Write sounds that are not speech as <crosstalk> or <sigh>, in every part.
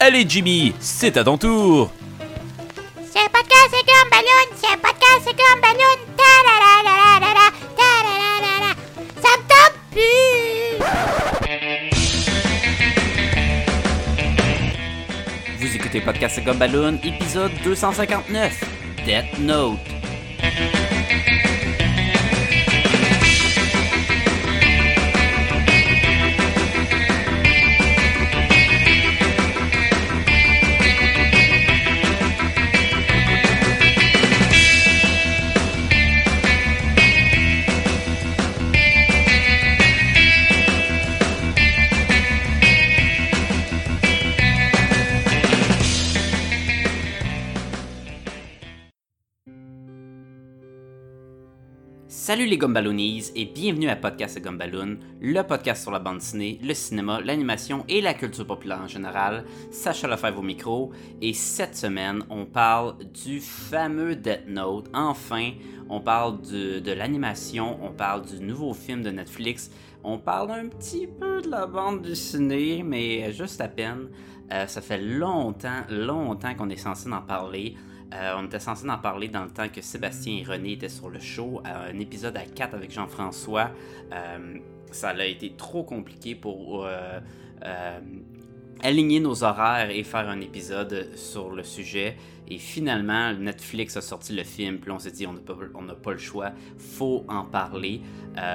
Allez Jimmy, c'est à ton tour. C'est podcast, c'est comme ballon, c'est podcast, c'est comme ballon. Ta la la la la la ta la la la la. Ça me tente plus. Vous écoutez Podcast C'est comme Balloon, épisode 259, Death Note. Salut les Gumballoonies et bienvenue à Podcast Gumballoon, le podcast sur la bande dessinée, le cinéma, l'animation et la culture populaire en général. Sacha Lefebvre au micro et cette semaine on parle du fameux Death Note. Enfin, on parle de, l'animation, on parle du nouveau film de Netflix, on parle un petit peu de la bande dessinée, mais juste à peine. Euh, ça fait longtemps, longtemps qu'on est censé en parler. Euh, on était censé en parler dans le temps que Sébastien et René étaient sur le show, euh, un épisode à 4 avec Jean-François. Euh, ça a été trop compliqué pour aligner nos horaires et faire un épisode sur le sujet. Et finalement, Netflix a sorti le film, puis on s'est dit on n'a pas, le choix, faut en parler.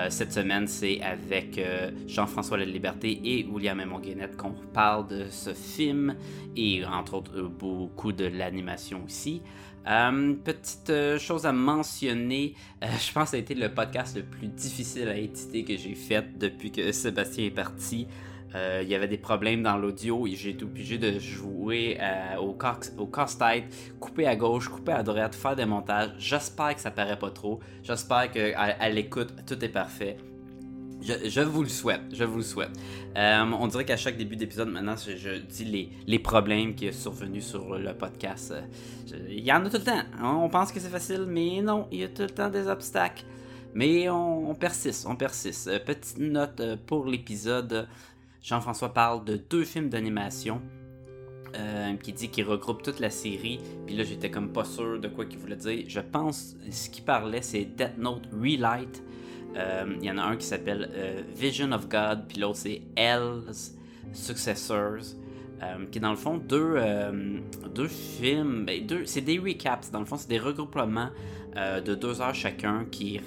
cette semaine, c'est avec Jean-François La Liberté et William Monguenette qu'on parle de ce film et entre autres beaucoup de l'animation aussi. petite chose à mentionner, <laughs> je pense que ça a été le podcast le plus difficile à éditer que j'ai fait depuis que Sébastien est parti. Euh, il y avait des problèmes dans l'audio et j'ai été obligé de jouer euh, au, au casse-tête, couper à gauche, couper à droite, faire des montages. J'espère que ça paraît pas trop. J'espère qu'à l'écoute, tout est parfait. Je, vous le souhaite, je vous le souhaite. Euh, on dirait qu'à chaque début d'épisode, maintenant, je, dis les, les, problèmes qui sont survenus sur le podcast. Il y en a tout le temps. On pense que c'est facile, mais non, il y a tout le temps des obstacles. Mais on, on persiste, on persiste. petite note pour l'épisode. Jean-François parle de deux films d'animation. Euh, qui dit qu'il regroupe toute la série. Puis là, j'étais comme pas sûr de quoi qu'il voulait dire. Je pense ce qu'il parlait, c'est Death Note Relight. Euh, il y en a un qui s'appelle euh, Vision of God, puis l'autre c'est Hell's Successors. qui dans le fond deux, films, ben, c'est des recaps, dans le fond c'est des regroupements de deux heures chacun qui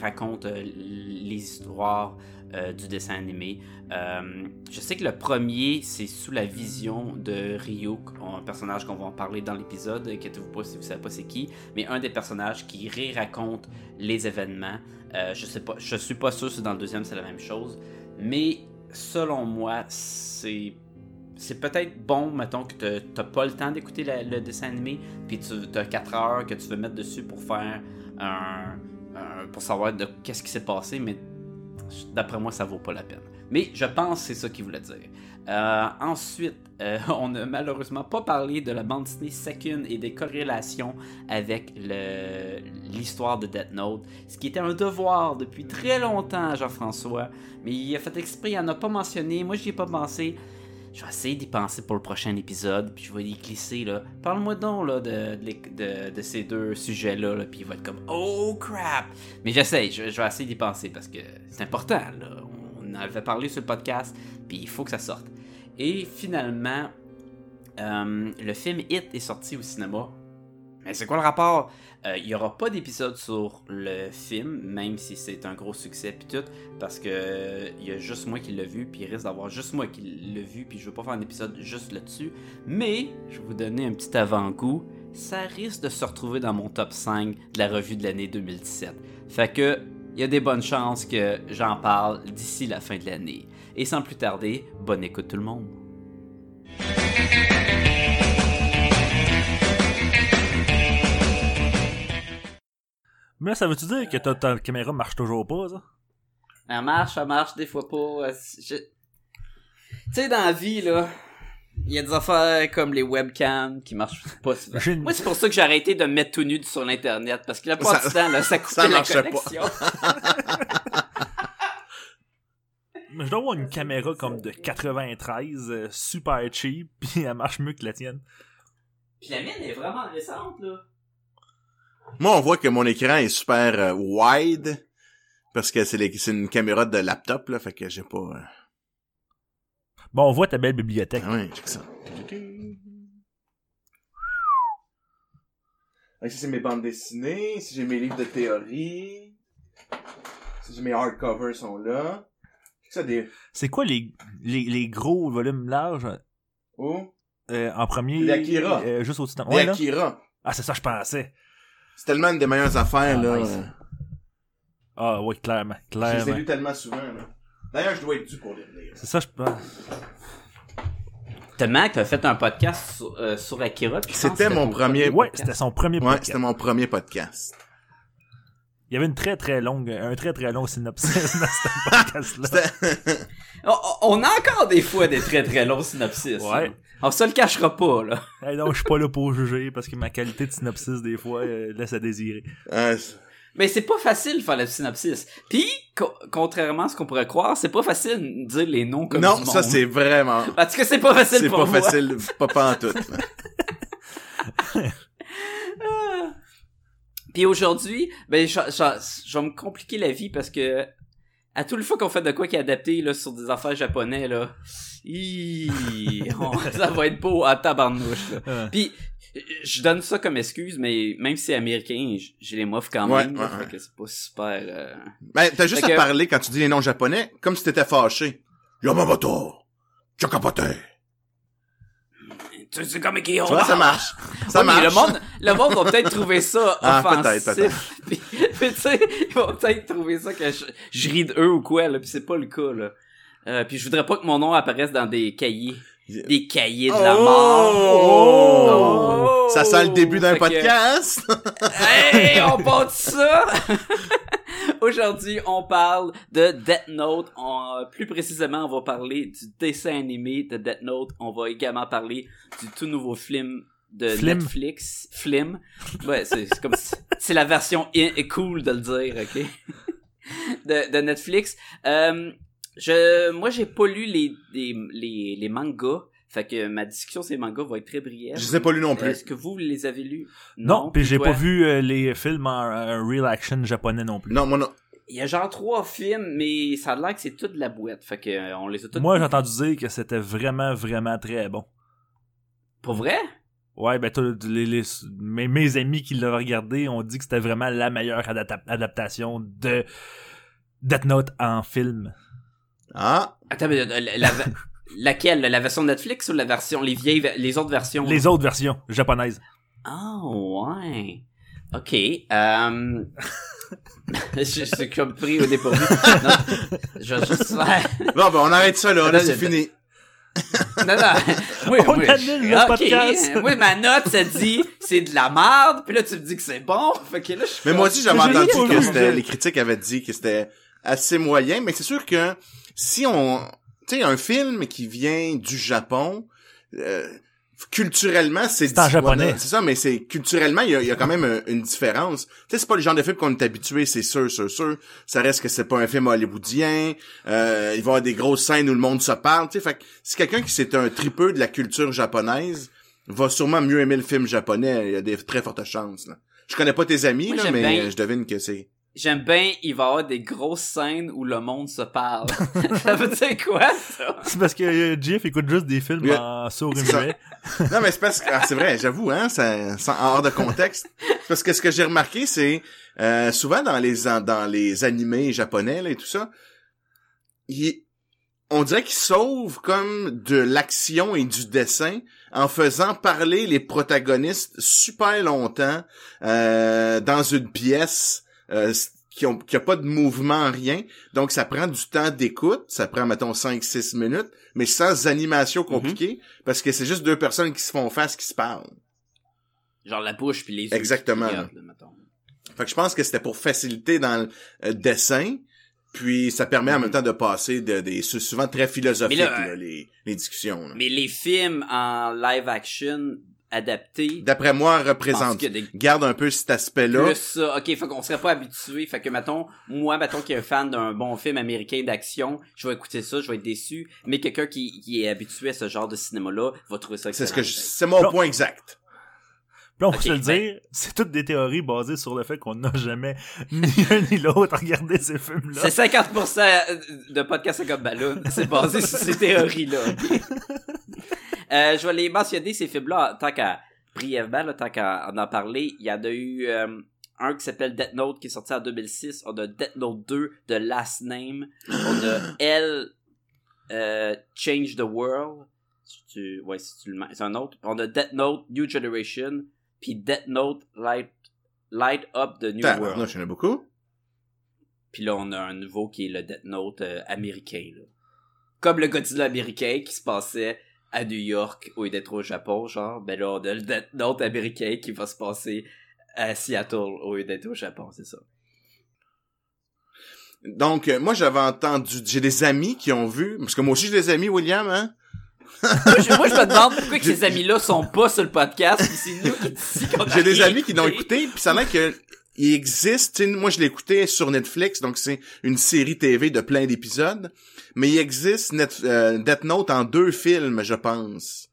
racontent les histoires euh, du dessin animé. Euh, je sais que le premier, c'est sous la vision de Ryuk, un personnage qu'on va en parler dans l'épisode. Inquiétez-vous pas si vous savez pas c'est qui, mais un des personnages qui ré-raconte les événements. Euh, je sais suis pas sûr si dans le deuxième c'est la même chose, mais selon moi, c'est peut-être bon, mettons, que tu n'as pas le temps d'écouter le dessin animé, puis tu as 4 heures que tu veux mettre dessus pour faire un, pour savoir qu'est-ce qui s'est passé, mais D'après moi, ça vaut pas la peine. Mais je pense que c'est ça qu'il voulait dire. Euh, ensuite, euh, <laughs> on n'a malheureusement pas parlé de la bande dessinée Second et des corrélations avec l'histoire de Death Note, ce qui était un devoir depuis très longtemps à Jean-François, mais il a fait exprès, il n'en a pas mentionné, moi j'y ai pas pensé. Je vais essayer d'y penser pour le prochain épisode, puis je vais y glisser là. Parle-moi donc là, de, de, ces deux sujets-là, puis il va être comme Oh crap! Mais j'essaie, je, vais essayer d'y penser parce que c'est important là. On avait parlé sur le podcast, puis il faut que ça sorte. Et finalement, euh, le film Hit est sorti au cinéma mais c'est quoi le rapport? Il euh, n'y aura pas d'épisode sur le film, même si c'est un gros succès puis tout, parce que il y a juste moi qui l'ai vu, puis il risque d'avoir juste moi qui l'ai vu, puis je veux pas faire un épisode juste là-dessus. Mais je vais vous donner un petit avant-goût. Ça risque de se retrouver dans mon top 5 de la revue de l'année 2017. Fait que il y a des bonnes chances que j'en parle d'ici la fin de l'année. Et sans plus tarder, bonne écoute tout le monde. Mais ça veut-tu dire que ta, caméra marche toujours pas, ça? Elle marche, elle marche des fois pas. Tu sais, dans la vie, là, il y a des affaires comme les webcams qui marchent pas souvent. Moi, c'est pour ça que j'ai arrêté de me mettre tout nu sur l'internet, parce que la plupart du temps, là, ça coupait la connexion. <laughs> je dois avoir une caméra comme de 93, euh, super cheap, <laughs> puis elle marche mieux que la tienne. Puis la mienne est vraiment récente, là. Moi, on voit que mon écran est super euh, wide parce que c'est c'est une caméra de laptop là, fait que j'ai pas. euh, Bon, on voit ta belle bibliothèque. Ah j'ai que ça. Ah, c'est mes bandes dessinées. Ici, j'ai mes livres de théorie. Ici, mes hardcovers sont là. Ça des... C'est quoi les, les, les gros volumes larges Oh, euh, en premier? Les Akira. euh, juste au-dessus de... des Ouais, là? Akira. Ah, c'est ça, je pensais. C'est tellement une des meilleures affaires, Ah, là. nice. Ah, oui, clairement. Je les ai Clairement. lus tellement souvent, là. D'ailleurs, je dois être dû pour les lire. C'est ça, je pense. Tellement que t'as fait un podcast sur, euh, sur Akira. C'était mon premier- Ouais, c'était son premier Ouais, podcast. c'était mon premier podcast. Il y avait une très très longue, un très très long synopsis dans ce podcast-là. <laughs> On a encore des fois des très très longs synopsis. Ouais. hein. On se le cachera pas, là. Hey, non, je suis pas là pour juger parce que ma qualité de synopsis, des fois, euh, laisse à désirer. C'est- Mais c'est pas facile de faire le synopsis. Puis, co- contrairement à ce qu'on pourrait croire, c'est pas facile de dire les noms comme non, du ça c'est vraiment... Parce que c'est pas facile C'est pour pas moi. facile, pas pas en tout. <laughs> Puis aujourd'hui, ben, je, je- je vais me compliquer la vie parce que à toute fois qu'on fait de quoi qui est adapté là, sur des affaires japonais, là, hi, <laughs> on- ça va être beau à tabarnouche. Là. Euh, Puis, je donne ça comme excuse, mais même si c'est américain, j'ai les moffs quand Ouais, même. là, ouais, fait ouais. que c'est pas super... euh, Ben, t'as juste Fait à que- parler quand tu dis les noms japonais, comme si t'étais fâché. Yamamoto, Chakapote. Tu sais comme qui Tu vois, ça marche. Ça Ouais, mais marche. Le monde, le monde va peut-être trouver ça <laughs> Ah, offensif. peut-être, Puis, <laughs> puis, tu sais, ils vont peut-être trouver ça que je, je ris de eux ou quoi, là, puis c'est pas le cas, là. Euh, puis je voudrais pas que mon nom apparaisse dans des cahiers. Des cahiers de la Oh! mort. Ça sent le début d'un Fait que- podcast? <laughs> Hey, on part de ça! <laughs> Aujourd'hui, on parle de Death Note. On- plus précisément, on va parler du dessin animé de Death Note. On va également parler du tout nouveau film de Flim. Netflix. Flim. Ouais, c'est comme c'est la version in- cool de le dire, ok? <laughs> de, de Netflix. Euh, je, moi, j'ai pas lu les, les, les, les mangas. Fait que ma discussion sur les mangas va être très brève. Je les ai pas lus non plus. Est-ce que vous les avez lus? non, puis j'ai pas vu euh, les films en, real action japonais non plus. Non, moi non. Il y a genre trois films, mais ça a l'air que c'est tout de la boîte. Fait que euh, on les a tous. Moi, j'ai entendu dire que c'était vraiment, vraiment très bon. Pour vrai? Ouais, ben, les, les- mes, mes amis qui l'ont regardé ont dit que c'était vraiment la meilleure adapta- adaptation de Death Note en film. Ah, Attends, mais euh, la, la- laquelle? La version Netflix ou la version, les vieilles, les autres versions? Les autres versions japonaises. Ah, ouais. Ok. Euh... je, <laughs> je suis comme pris au dépourvu. non, je vais juste faire... bon, ben on arrête ça là, là c'est fini. Non, non. Oui, On oui, annule je- le ok. podcast. Oui, ma note, ça dit c'est de la merde, puis là, tu me dis que c'est bon. Fait que là, je suis Mais moi aussi, j'avais entendu que les critiques avaient dit que c'était assez moyen, mais c'est sûr que si on, tu sais, un film qui vient du Japon, euh, culturellement, c'est C'est en japonais. C'est ça, mais c'est culturellement, il y a, il y a quand même une différence. Tu sais, c'est pas le genre de film qu'on est habitué, c'est sûr, sûr, sûr. Ça reste que c'est pas un film hollywoodien. Euh, il va y avoir des grosses scènes où le monde se parle. Tu sais, fait que si quelqu'un qui c'est un tripeux de la culture japonaise va sûrement mieux aimer le film japonais. Il y a des très fortes chances. Là. Je connais pas tes amis, Moi, là, mais bien. je devine que c'est. J'aime bien, il va y avoir des grosses scènes où le monde se parle. <laughs> ça veut dire quoi, ça? C'est parce que euh, Jeff écoute juste des films Oui. en sourd muet. Non, mais c'est parce que ah, c'est vrai, j'avoue, hein, ça, hors de contexte. C'est parce que ce que j'ai remarqué, c'est euh, souvent dans les an- dans les animés japonais là, et tout ça, il- on dirait qu'ils sauvent comme de l'action et du dessin en faisant parler les protagonistes super longtemps euh, dans une pièce euh, qui ont qui a pas de mouvement rien donc ça prend du temps d'écoute ça prend mettons 5 6 minutes mais sans animation compliquée parce que c'est juste deux personnes qui se font face qui se parlent Genre la bouche puis les yeux. Exactement. qui regardent, là, mettons. fait que je pense que c'était pour faciliter dans le euh, dessin puis ça permet en Mhm. même temps de passer de des c'est souvent très philosophique Mais là, là, les les discussions là. Mais les films en live action adapté. D'après moi, représente. des Garde un peu cet aspect-là. plus ça. Ok, fait qu'on serait pas habitué. Fait que mettons, moi, mettons qui est un fan d'un bon film américain d'action, je vais écouter ça, je vais être déçu. Mais quelqu'un qui, qui est habitué à ce genre de cinéma-là va trouver ça C'est ce que je- excellent. c'est mon point exact. On se le ben- dire, c'est toutes des théories basées sur le fait qu'on n'a jamais <laughs> ni un ni l'autre regardé ces films-là. C'est 50% de podcast comme ballon. C'est basé sur ces théories-là. <laughs> Euh, je vais les mentionner, ces films-là, tant qu'à, brièvement, là, tant qu'à en, parler. Il y en a eu euh, un qui s'appelle Death Note qui est sorti en 2006. On a Death Note 2 de Last Name. On a <gasps> Elle euh, Change the World. Si tu, ouais, si tu le mets- c'est un autre. On a Death Note New Generation. Puis Death Note Light, Light Up the New World. Non, j'en ai beaucoup. Puis là, on a un nouveau qui est le Death Note euh, américain. Là. Comme le Godzilla américain qui se passait à New York au lieu d'être au Japon, genre. Ben là, on a le Death Note américain qui va se passer à Seattle au lieu d'être au Japon, c'est ça. Donc, euh, moi, j'avais entendu... J'ai des amis qui ont vu... Parce que moi aussi, j'ai des amis, William, hein? Moi, je, moi, je me demande pourquoi que ces amis-là sont pas sur le podcast, c'est nous qui qu'on J'ai des amis qui l'ont écouté, puis ça a l'air que il existe, tu sais, moi je l'ai écouté sur Netflix, donc c'est une série TV de plein d'épisodes, mais il existe Net, euh, Death Note en deux films, je pense,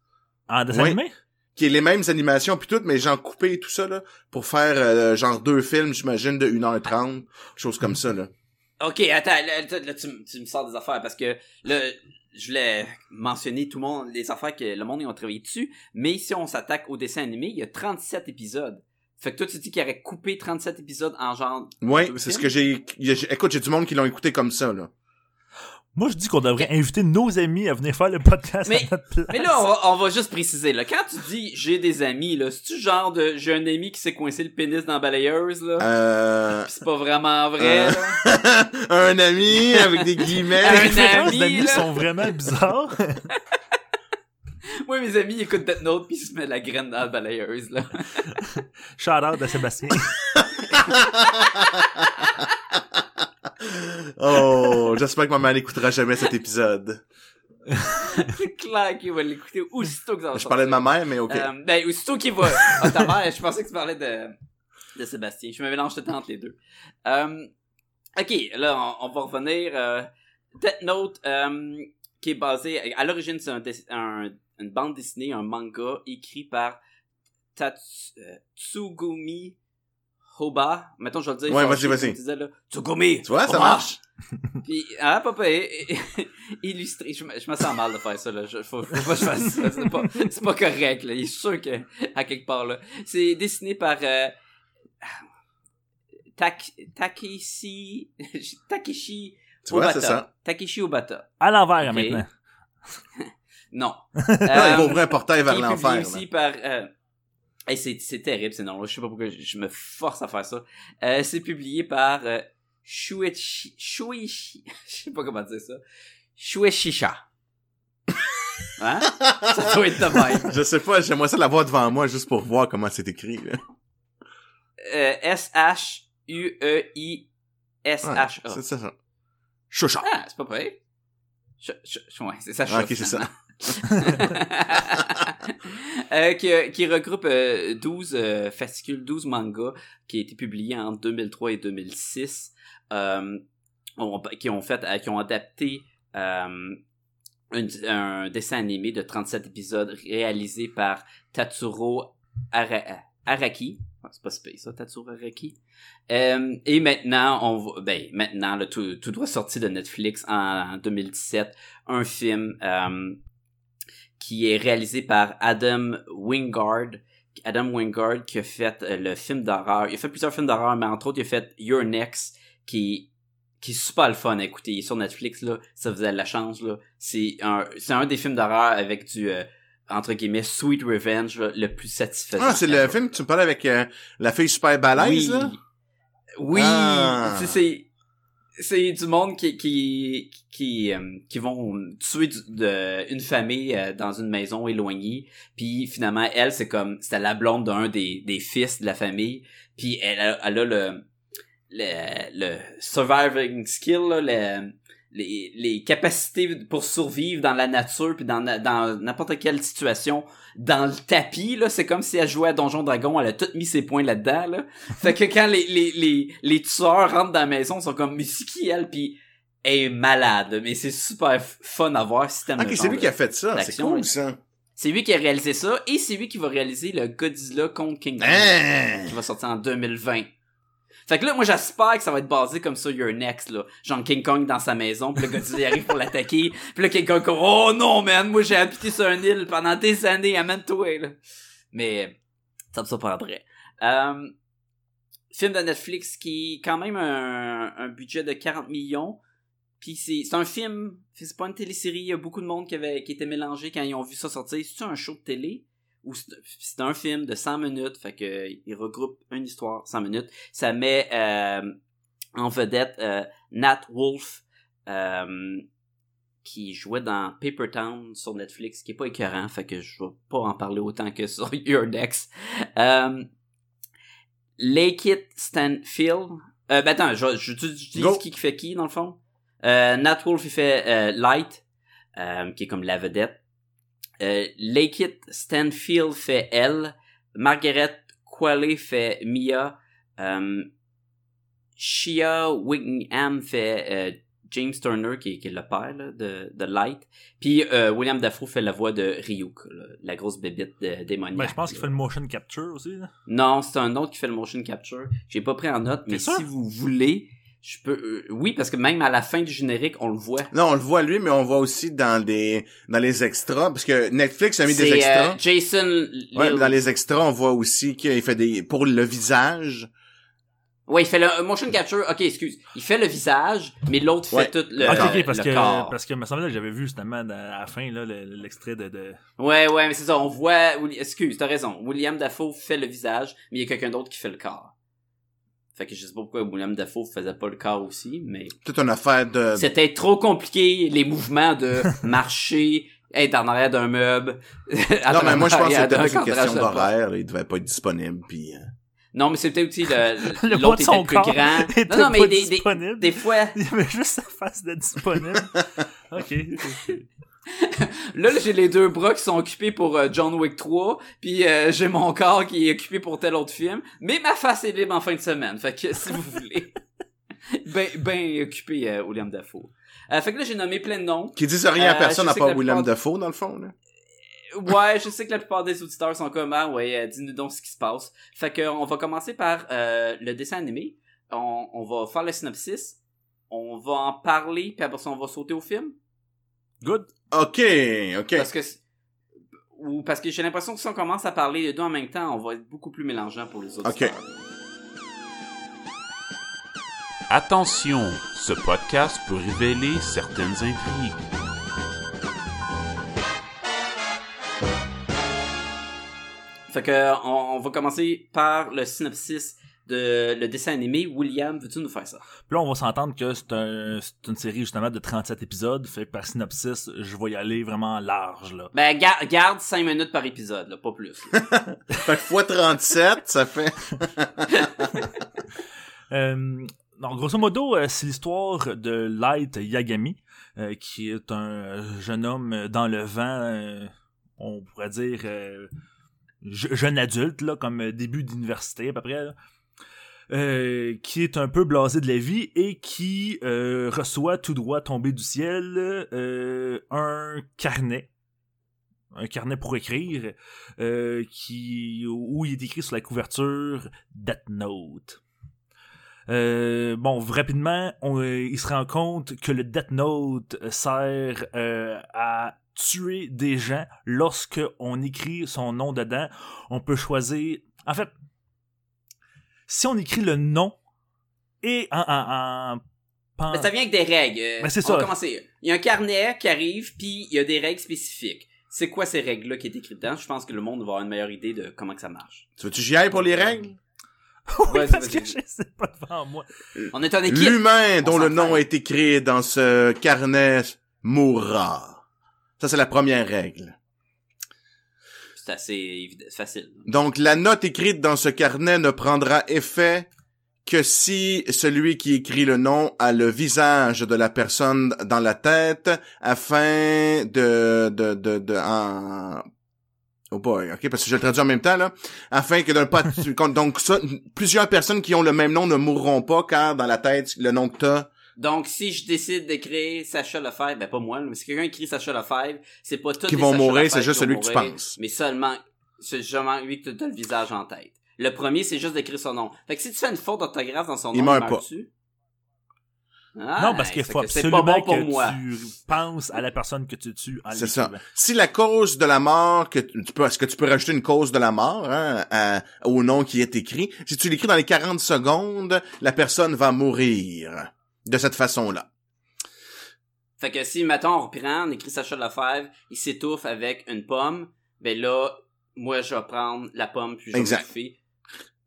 En dessin Oui. animé? qui est les mêmes animations puis tout, mais j'en coupé tout ça là pour faire euh, genre deux films, j'imagine de 1h30, chose comme ça là. Ok, attends, là, là, tu, tu me sors des affaires parce que là, je voulais mentionner tout le monde, les affaires que le monde ont travaillé dessus, mais si on s'attaque au dessin animé, il y a 37 épisodes. Fait que toi, tu dis qu'il aurait coupé 37 épisodes en genre... Ouais, Deux c'est ce que a- j'ai- écoute, j'ai du monde qui l'ont écouté comme ça là. Moi, je dis qu'on devrait inviter nos amis à venir faire le podcast Mais- à notre place. Mais là, on va, on va juste préciser, là. Quand tu dis j'ai des amis, là, c'est-tu genre de j'ai un ami qui s'est coincé le pénis dans la balayeuse, là? Euh... Pis c'est pas vraiment vrai, Euh. là? <laughs> un ami avec des guillemets. Un <laughs> Les références ami, d'amis là. sont vraiment bizarres. <laughs> Moi, mes amis, ils écoutent Death Note pis ils se mettent la graine dans la balayeuse, là. Shout out à Sébastien. Oh, j'espère que ma mère n'écoutera jamais cet épisode. <laughs> c'est clair qu'il va l'écouter aussitôt que ça va Je parlais de ma mère, mais ok. Euh, ben, aussitôt qu'il va. Ah, ta mère, je pensais que tu parlais de, de Sébastien. Je me mélange tout le temps entre les deux. Euh, ok, là, on, on va revenir. Euh, Death Note, euh, qui est basé. À l'origine, c'est un, une bande dessinée, un manga écrit par Tatsu, euh, Tsugumi Hoba. Mettons, je vais le dire. Ouais, vas-y, vas-y. tu disais, là. Tsugumi! Tu vois, ça marche. <laughs> Puis, ah, papa, <laughs> illustré. Je, me- je me sens mal de faire ça, là. Je, faut, faut pas que je fasse ça. C'est pas, c'est pas correct, là. Il est sûr que, à quelque part, là. C'est dessiné par, euh, Tak, Takeshi, <laughs> Takeshi Tu vois, Obata. c'est ça. Takeshi Obata. À l'envers Ok. maintenant. Non. Non, il va Euh, ouvrir un portail vers l'enfer. aussi par euh, hey, c'est c'est terrible c'est non je sais pas pourquoi je, je me force à faire ça euh, c'est publié par euh, Shuichi Shuichi <laughs> je sais pas comment dire ça Shueishisha <laughs> hein? Ça doit être de même Je sais pas, j'aimerais ça l'avoir devant moi juste pour voir comment c'est écrit. là. euh, S H U E I S Ouais, H A c'est ça. ça. Choucha. ah c'est pas vrai Ch- ouais c'est ça Ah, ok, c'est ça. Euh, qui, qui regroupe euh, 12 euh, fascicules, 12 mangas qui ont été publiés en 2003 et 2006, euh, ont- qui ont fait, euh, qui ont adapté euh, un, dessin animé de 37 épisodes réalisé par Tatsuro Ara- Araki. C'est pas space, ça, Tatsuro Araki. Euh, et maintenant, on ben, maintenant, tout, tout doit sortir de Netflix en, en 2017. Un film, euh, qui est réalisé par Adam Wingard. Adam Wingard qui a fait euh, le film d'horreur. Il a fait plusieurs films d'horreur, mais entre autres, il a fait Your Next, qui, qui est super le fun à écouter. Il est sur Netflix, là. Ça vous a la chance, là. C'est un, c'est un des films d'horreur avec du, euh, entre guillemets, Sweet Revenge, là, le plus satisfaisant. Ah, c'est le film que tu me parlais avec euh, la fille super balèze, oui. là? Oui, Ah. c'est c'est du monde qui qui qui euh, qui vont tuer du- de, une famille euh, dans une maison éloignée, puis finalement elle c'est comme c'était la blonde d'un des des fils de la famille, puis elle a, elle a le le le surviving skill là, le les, les capacités pour survivre dans la nature puis dans n'importe quelle situation dans le tapis là c'est comme si elle jouait à Donjon Dragon elle a tout mis ses points là-dedans là <laughs> fait que quand les les les les tueurs rentrent dans la maison ils sont comme mais c'est qui elle puis elle est malade mais c'est super fun à voir si t'aimes le c'est lui qui a fait ça. C'est cool, ça. c'est lui qui a réalisé ça et c'est lui qui va réaliser le Godzilla contre King Kong Hein? qui va sortir en 2020. Fait que là, moi, j'espère que ça va être basé comme ça, Your Next, là. Genre King Kong dans sa maison, puis le Godzilla il arrive pour l'attaquer, <laughs> puis là, King Kong oh non, man, moi, j'ai habité sur un île pendant des années, amène-toi, là. Mais, ça me surprendrait. Euh, film de Netflix qui, quand même, un, un budget de 40 millions, puis c'est c'est un film, c'est pas une télésérie, il y a beaucoup de monde qui, avait, qui était mélangé quand ils ont vu ça sortir. C'est un show de télé? C'est un film de 100 minutes, fait que il regroupe une histoire 100 minutes. Ça met euh, en vedette euh, Nat Wolf euh, qui jouait dans Paper Town sur Netflix, qui est pas écœurant, fait que je vais pas en parler autant que sur Your Next. Euh, Lake Stanfield. Ben attends, je, je, je, je dis qui fait qui dans le fond? Nat Wolf il fait Light, qui est comme la vedette. Euh, Stanfield fait elle. Margaret Qualley fait Mia. Euh, Shia Wigingham fait euh, James Turner, qui, est- qui est le père là, de, de Light. Puis euh, William Dafoe fait la voix de Ryuk, là, la grosse bébite de, démoniaque. Ben, je pense qu'il fait le motion capture aussi. Là. Non, c'est un autre qui fait le motion capture. J'ai pas pris en note, mais si vous voulez, je peux... euh, oui, parce que même à la fin du générique, on le voit. Non, on le voit lui, mais on voit aussi dans des dans les extras, parce que Netflix a mis des C'est extras. euh, Jason Ouais, dans les extras, on voit aussi qu'il fait des pour le visage. Ouais, il fait le euh, motion capture. Ok, excuse. Il fait le visage, mais l'autre Ouais. fait tout le, ok, le- ok, parce le que corps. parce que me semblait que j'avais vu justement à la fin là le- l'extrait de, de Ouais, ouais, mais c'est ça. On voit. Excuse, t'as raison. William Dafoe fait le visage, mais il y a quelqu'un d'autre qui fait le corps. Fait que je sais pas pourquoi William Dafoe faisait pas le corps aussi, mais Toute une affaire de. c'était trop compliqué les mouvements de <laughs> marcher, être en arrière d'un meuble. Non, <laughs> mais moi je pense que peut-être une question de d'horaire. Il devait pas être disponible. Puis euh, Non, mais c'est peut-être aussi le <laughs> Le l'autre de était son plus corps grand. était Non, non, mais pas des, des, disponible. des fois, il y avait juste sa face d'être disponible. ok. Là, <laughs> là, j'ai les deux bras qui sont occupés pour euh, John Wick 3, puis euh, j'ai mon corps qui est occupé pour tel autre film, mais ma face est libre en fin de semaine, fait que si vous <laughs> voulez. ben, ben occupé, euh, William Dafoe. Euh, fait que là, j'ai nommé plein de noms. qui disent rien à Euh, personne à part William plupart- Dafoe dans le fond. Là. Ouais, je sais que la plupart des auditeurs sont comme, ah ouais, euh, dis-nous donc ce qui se passe. Fait que on va commencer par euh, le dessin animé. On, on va faire le synopsis. On va en parler, puis après ça, on va sauter au film. Good. Ok, ok. Parce que ou parce que j'ai l'impression que si on commence à parler les deux en même temps, on va être beaucoup plus mélangeant pour les autres. Ok. Attention, ce podcast peut révéler certaines intrigues. Fait que on, on va commencer par le synopsis de le dessin animé. William, veux-tu nous faire ça? Puis là, on va s'entendre que c'est un, c'est une série justement de 37 épisodes. Fait que par synopsis, je vais y aller vraiment large là. Ben ga- garde 5 minutes par épisode, là, pas plus. <laughs> Fait que fois 37, ça fait. <laughs> Euh, donc, grosso modo, euh, c'est l'histoire de Light Yagami, euh, qui est un jeune homme dans le vent, euh, on pourrait dire euh, je- jeune adulte, là, comme début d'université à peu près, là, euh, qui est un peu blasé de la vie et qui euh, reçoit tout droit tombé du ciel euh, un carnet. Un carnet pour écrire, qui, où il est écrit sur la couverture Death Note. Bon, rapidement, il se rend compte que le Death Note sert à tuer des gens lorsque on écrit son nom dedans. On peut choisir. En fait, si on écrit le nom et en, en, en- pen- Mais ça vient avec des règles. Euh, Ben, c'est on va ça. commencer. Il y a un carnet qui arrive, puis il y a des règles spécifiques. C'est quoi ces règles-là qui est écrites dedans? Je pense que le monde va avoir une meilleure idée de comment que ça marche. Tu veux-tu que j'y aille pour les règles? <laughs> Oui, parce que je sais pas devant moi. On est en équipe. L'humain dont On le nom est écrit dans ce carnet mourra. Ça, c'est la première règle. Assez facile. Donc, la note écrite dans ce carnet ne prendra effet que si celui qui écrit le nom a le visage de la personne dans la tête afin de de de, de en Oh boy, ok, parce que je le traduis en même temps, là. Afin que de ne pas, <laughs> donc ça, plusieurs personnes qui ont le même nom ne mourront pas car dans la tête, le nom que t'as, Donc, si je décide d'écrire Sacha Lefebvre, ben pas moi, mais si quelqu'un écrit Sacha Lefebvre, c'est pas tous Qui les vont Sacha mourir, c'est juste celui que tu mourir, penses. Mais seulement, c'est seulement lui que tu as le visage en tête. Le premier, c'est juste d'écrire son nom. Fait que si tu fais une faute d'orthographe dans son Il nom, meurt pas. meurt-tu? Ah, non, parce qu'il faut absolument pas bon pour que moi. tu penses à la personne que tu tues C'est ça. Si la cause de la mort que tu tu peux, est-ce que tu peux rajouter une cause de la mort hein, à- au nom qui est écrit? Si tu l'écris dans les 40 secondes, la personne va mourir de cette façon-là. Fait que si, mettons, on reprend, on écrit Sacha Lefebvre, il s'étouffe avec une pomme, ben là, moi, je vais prendre la pomme puis je vais.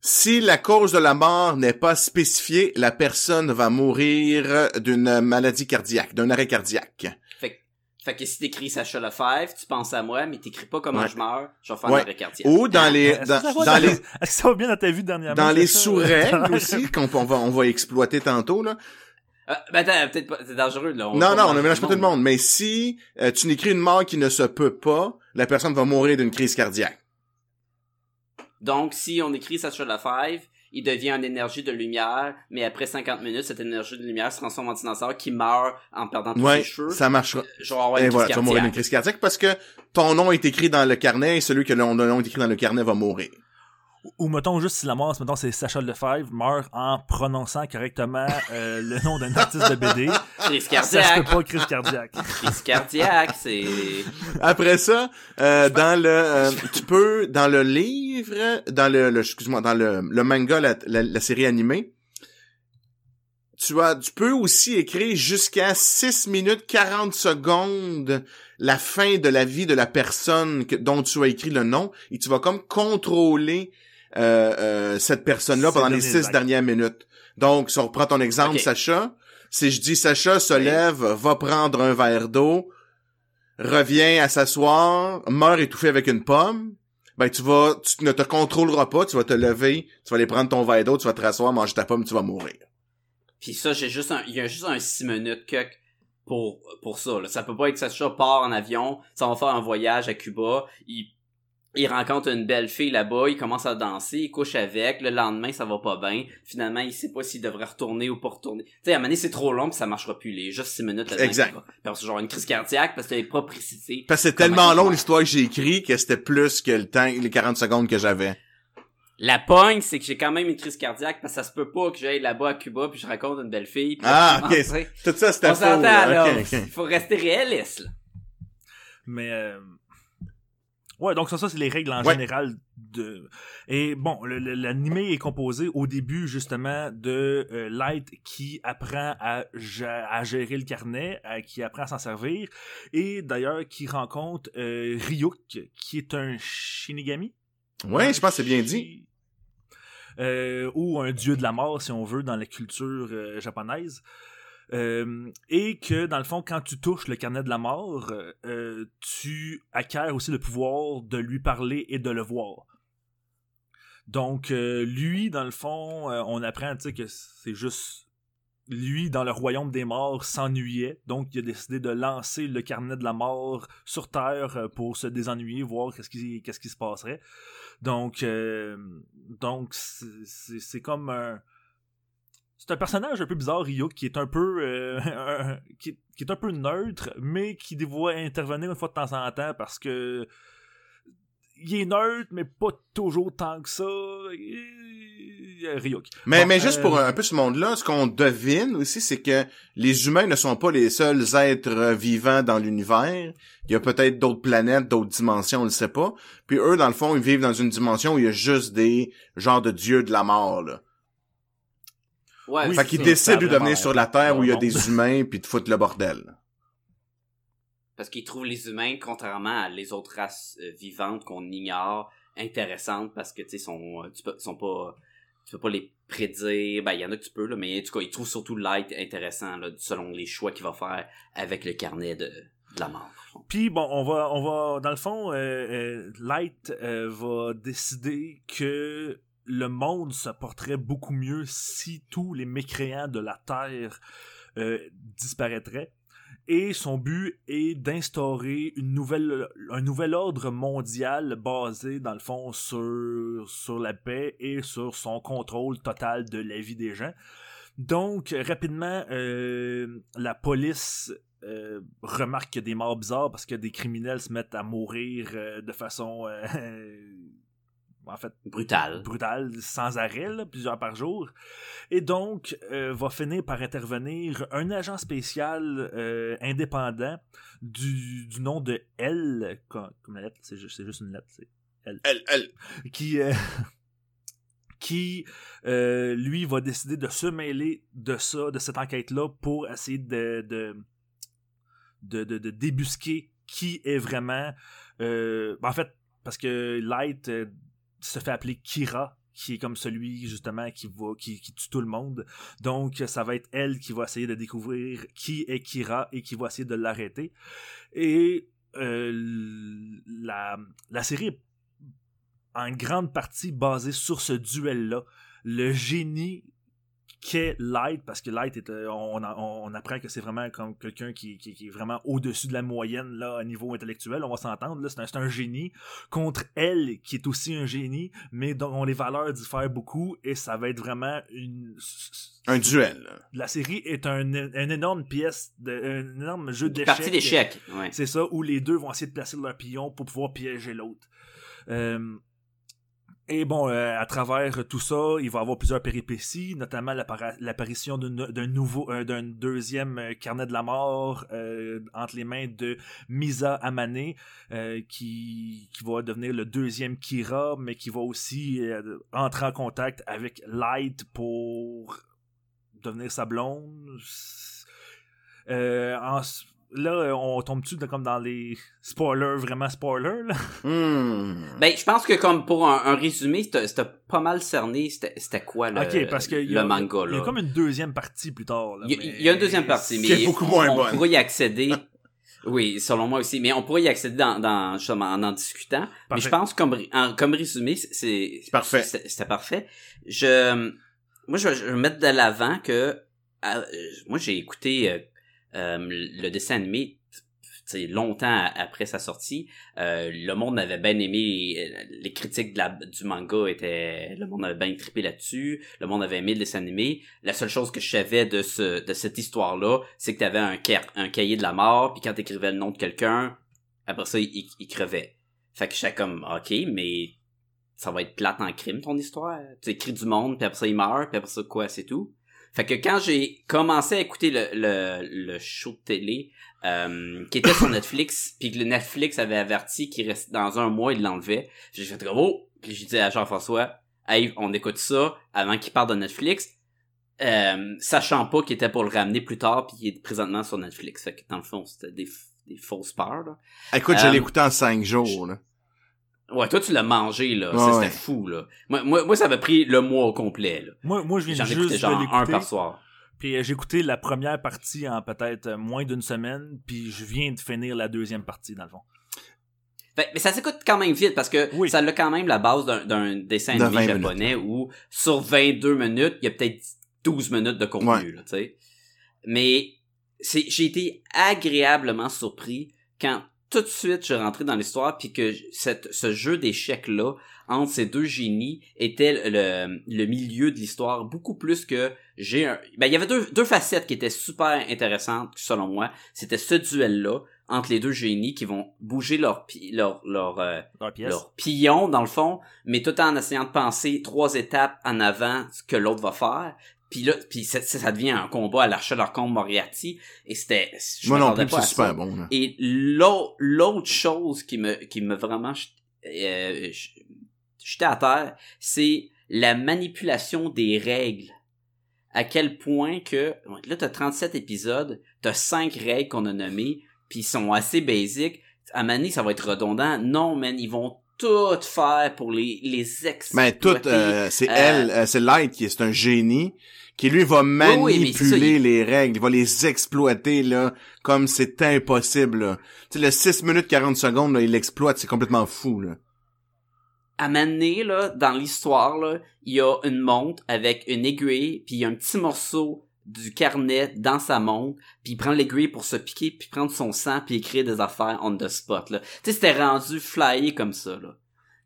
Si la cause de la mort n'est pas spécifiée, la personne va mourir d'une maladie cardiaque, d'un arrêt cardiaque. Fait, que- fait que si t'écris Sacha Lefebvre, tu penses à moi, mais t'écris pas comment Ouais. je meurs, je vais faire Ouais. un arrêt cardiaque. Ou dans les Est-ce que dans, ça va dans les Est-ce que ça va bien dans ta vie dernièrement? dans les sous-règles <laughs> aussi qu'on on va on va exploiter tantôt là. Euh, ben attends, peut-être pas, c'est dangereux, là. Non, non, on ne mélange pas tout le monde. Mais si euh, tu n'écris une mort qui ne se peut pas, la personne va mourir d'une crise cardiaque. Donc, si on écrit Sacha Lefebvre, il devient une énergie de lumière, mais après 50 minutes, cette énergie de lumière se transforme en dinosaure qui meurt en perdant tous Ouais, ses cheveux. ça marchera. Je vais avoir Et voilà, tu vas mourir d'une crise cardiaque parce que ton nom est écrit dans le carnet et celui que le nom est écrit dans le carnet va mourir. Ou mettons juste si la mort, mettons c'est Sacha Lefebvre meurt en prononçant correctement euh, le nom d'un artiste de BD. Crise Ça se peut cardiaque. pas crise cardiaque. Crise cardiaque, c'est... Après ça, euh, dans le, euh, tu peux dans le livre, dans le, le- excuse-moi, dans le, le manga, la, la, la série animée, tu as, tu peux aussi écrire jusqu'à 6 minutes 40 secondes la fin de la vie de la personne que- dont tu as écrit le nom et tu vas comme contrôler euh, euh, cette personne-là pendant les derniers 6 actes. dernières minutes. Donc, si on reprend ton exemple. Sacha, si je dis Sacha se Oui. lève, va prendre un verre d'eau, revient à s'asseoir, meurt étouffé avec une pomme, ben tu vas, tu ne te contrôleras pas, tu vas te lever, tu vas aller prendre ton verre d'eau, tu vas te rasseoir, manger ta pomme, tu vas mourir. Puis ça, j'ai juste un... Il y a juste un 6 minutes que pour, pour ça. Là. Ça peut pas être que Sacha part en avion, ça va faire un voyage à Cuba, il, il rencontre une belle fille là-bas, il commence à danser, il couche avec, le lendemain ça va pas bien, finalement il sait pas s'il devrait retourner ou pas retourner. Tu sais, à un moment donné, c'est trop long pis ça marchera plus, les juste 6 minutes là-dedans. Exact. Puis après, genre une crise cardiaque parce que t'avais pas précisé. Parce que c'est tellement long l'histoire que j'ai écrit que c'était plus que le temps, les 40 secondes que j'avais. La pogne, c'est que j'ai quand même une crise cardiaque parce que ça se peut pas que j'aille là-bas à Cuba puis je raconte une belle fille. puis Ah, là, <laughs> ok. Tout ça, c'était On faux. s'entend là. là. Ok. Il faut rester réaliste. Là. Mais euh, ouais, donc ça, ça c'est les règles en Ouais. général de. Et bon, l'animé est composé au début justement de euh, Light qui apprend à, gé- à gérer le carnet, à- qui apprend à s'en servir, et d'ailleurs qui rencontre euh, Ryuk, qui est un Shinigami. Ouais, je pense que c'est bien dit. Euh, ou un dieu de la mort, si on veut, dans la culture euh, japonaise. Euh, et que, dans le fond, quand tu touches le carnet de la mort, euh, tu acquiers aussi le pouvoir de lui parler et de le voir. Donc, euh, lui, dans le fond, on apprend que c'est juste lui, dans le royaume des morts, s'ennuyait. Donc, il a décidé de lancer le carnet de la mort sur Terre pour se désennuyer, voir qu'est-ce qui, se passerait. Donc, donc c'est comme un... C'est un personnage un peu bizarre, Ryuk, qui est un peu... euh, <laughs> qui, qui est un peu neutre, mais qui doit intervenir une fois de temps en temps parce que... Il est neutre, mais pas toujours tant que ça. Euh, Ryuk. Mais, Bon, mais juste euh, pour un peu ce monde-là, ce qu'on devine aussi, c'est que les humains ne sont pas les seuls êtres vivants dans l'univers. Il y a peut-être d'autres planètes, d'autres dimensions, on le sait pas. Puis eux, dans le fond, ils vivent dans une dimension où il y a juste des genres de dieux de la mort, là. Ouais, Oui, fait ça. décident de devenir sur la Terre où il y a des humains puis de foutre le bordel. Parce qu'ils trouvent les humains, contrairement à les autres races euh, vivantes qu'on ignore, intéressantes parce que tu sais sont, euh, tu peux, sont pas, tu peux pas les prédire. Ben il y en a que tu peux là, mais en tout cas ils trouvent surtout Light intéressant là, selon les choix qu'il va faire avec le carnet de, de la mort. Puis bon, on va, on va, dans le fond, euh, euh, Light euh, va décider que le monde se porterait beaucoup mieux si tous les mécréants de la Terre euh, disparaîtraient. Et son but est d'instaurer un nouvel ordre mondial basé, dans le fond, sur, la paix et sur son contrôle total de la vie des gens. Donc, rapidement, euh, la police euh, remarque qu'il y a des morts bizarres parce que des criminels se mettent à mourir de façon en fait Brutal. brutale sans arrêt là, plusieurs par jour et donc euh, va finir par intervenir un agent spécial euh, indépendant du, du nom de L comme, comme la lettre c'est juste, juste une lettre c'est Elle, elle. qui euh, <laughs> qui lui va décider de se mêler de ça, de cette enquête-là pour essayer de de, de, de- de débusquer qui est vraiment euh, en fait parce que Light se fait appeler Kira qui est comme celui justement qui va qui, tue tout le monde donc ça va être elle qui va essayer de découvrir qui est Kira et qui va essayer de l'arrêter et euh, la, la série est en grande partie basée sur ce duel-là. Le génie qu'est Light, parce que Light, est, euh, on, on, on apprend que c'est vraiment comme quelqu'un qui, qui, qui est vraiment au-dessus de la moyenne là, à niveau intellectuel, on va s'entendre, là, c'est un, c'est un génie, contre elle, qui est aussi un génie, mais dont les valeurs diffèrent beaucoup, et ça va être vraiment une... Un duel. La série est un, une énorme pièce, de, un énorme jeu d'échecs. Partie d'échecs. Ouais. C'est ça, où les deux vont essayer de placer leur pion pour pouvoir piéger l'autre. Euh, et bon, euh, à travers tout ça, il va y avoir plusieurs péripéties, notamment l'apparition d'un nouveau, euh, d'un deuxième euh, carnet de la mort entre les mains de Misa Amane, qui, va devenir le deuxième Kira, mais qui va aussi entrer en contact avec Light pour devenir sa blonde. En- là, on tombe-tu de- comme dans les spoilers, vraiment spoilers, là? <laughs> Hmm. Ben, je pense que comme pour un, un résumé, c'était c'était pas mal cerné. C'était c'était quoi le, ok, parce que il y a- le manga, Il y a là? comme une deuxième partie plus tard, là. Il y, a- mais- il y a une deuxième partie, mais est <laughs> beaucoup moins on, bonne. on pourrait y accéder. Oui, selon moi aussi, mais on pourrait y accéder dans, dans justement en en discutant. Mais je pense comme en- comme résumé, c'est- c'est Parfait. C'était parfait. Je moi je vais, je vais mettre de l'avant que euh, moi j'ai écouté euh, le dessin animé longtemps après sa sortie, euh, le monde avait bien aimé les, les critiques du manga étaient le monde avait bien trippé là-dessus, le monde avait aimé le dessin animé. La seule chose que je savais de ce de cette histoire-là, c'est que tu avais un, un cahier de la mort, puis quand tu écrivais le nom de quelqu'un, après ça il, il crevait. Fait que j'étais comme OK, mais ça va être plate en crime ton histoire. Tu écris du monde, puis après ça il meurt, puis après ça quoi, c'est tout. Fait que quand j'ai commencé à écouter le, le, le show de télé euh, qui était sur Netflix, <coughs> puis que le Netflix avait averti qu'il restait dans un mois, il l'enlevait, j'ai fait comme oh, puis j'ai dit à Jean-François, hey, on écoute ça avant qu'il parte de Netflix, euh, sachant pas qu'il était pour le ramener plus tard, puis il est présentement sur Netflix. Fait que dans le fond, c'était des, des fausses peurs. Là. Écoute, je Euh, l'ai écouté en cinq jours, là. Ouais, toi tu l'as mangé là, Ouais, c'était ouais. fou là. Moi, moi, moi ça m'a pris le mois au complet là. Moi, moi, je viens J'en juste écoutais de genre un par soir. Puis euh, j'ai écouté la première partie en peut-être euh, moins d'une semaine, puis je viens de finir la deuxième partie, dans le fond. Fait- mais ça s'écoute quand même vite parce que Oui. ça a quand même la base d'un- dessin De animé 20 japonais où sur 22 minutes, il y a peut-être 12 minutes de contenu, Ouais. là, tu sais. Mais c'est, j'ai été agréablement surpris quand tout de suite je rentrais dans l'histoire puis que cette, ce jeu d'échecs-là entre ces deux génies était le, le milieu de l'histoire beaucoup plus que j'ai un... Ben, il y avait deux, deux facettes qui étaient super intéressantes selon moi. C'était ce duel-là entre les deux génies qui vont bouger leur, pi- leur, leur, euh, Leur leur dans le fond, mais tout en essayant de penser trois étapes en avant ce que l'autre va faire. Puis là, puis ça, ça devient un combat à l'archer leur combe Moriarty et c'était Moi non plus, c'est super bon, là. Et l'au- l'autre chose qui me qui me vraiment euh, jeté à terre, c'est la manipulation des règles. À quel point que là t'as 37 épisodes, t'as 5 règles qu'on a nommées, puis ils sont assez basiques. À Mané, ça va être redondant. Non, man, ils vont tout faire pour les les ex. Mais tout, euh, c'est euh, elle, euh, c'est Light qui est c'est un génie, qui lui va oui, manipuler ça, il- les règles, il va les exploiter, là, comme c'est impossible, là. Tu sais, le 6 minutes 40 secondes, là, il l'exploite, c'est complètement fou, là. à Mané, là, dans l'histoire, là, il y a une montre avec une aiguille, puis il y a un petit morceau du carnet dans sa montre, puis il prend l'aiguille pour se piquer, puis prendre son sang, puis écrire des affaires on the spot, là. Tu sais, c'était rendu flyé comme ça, là.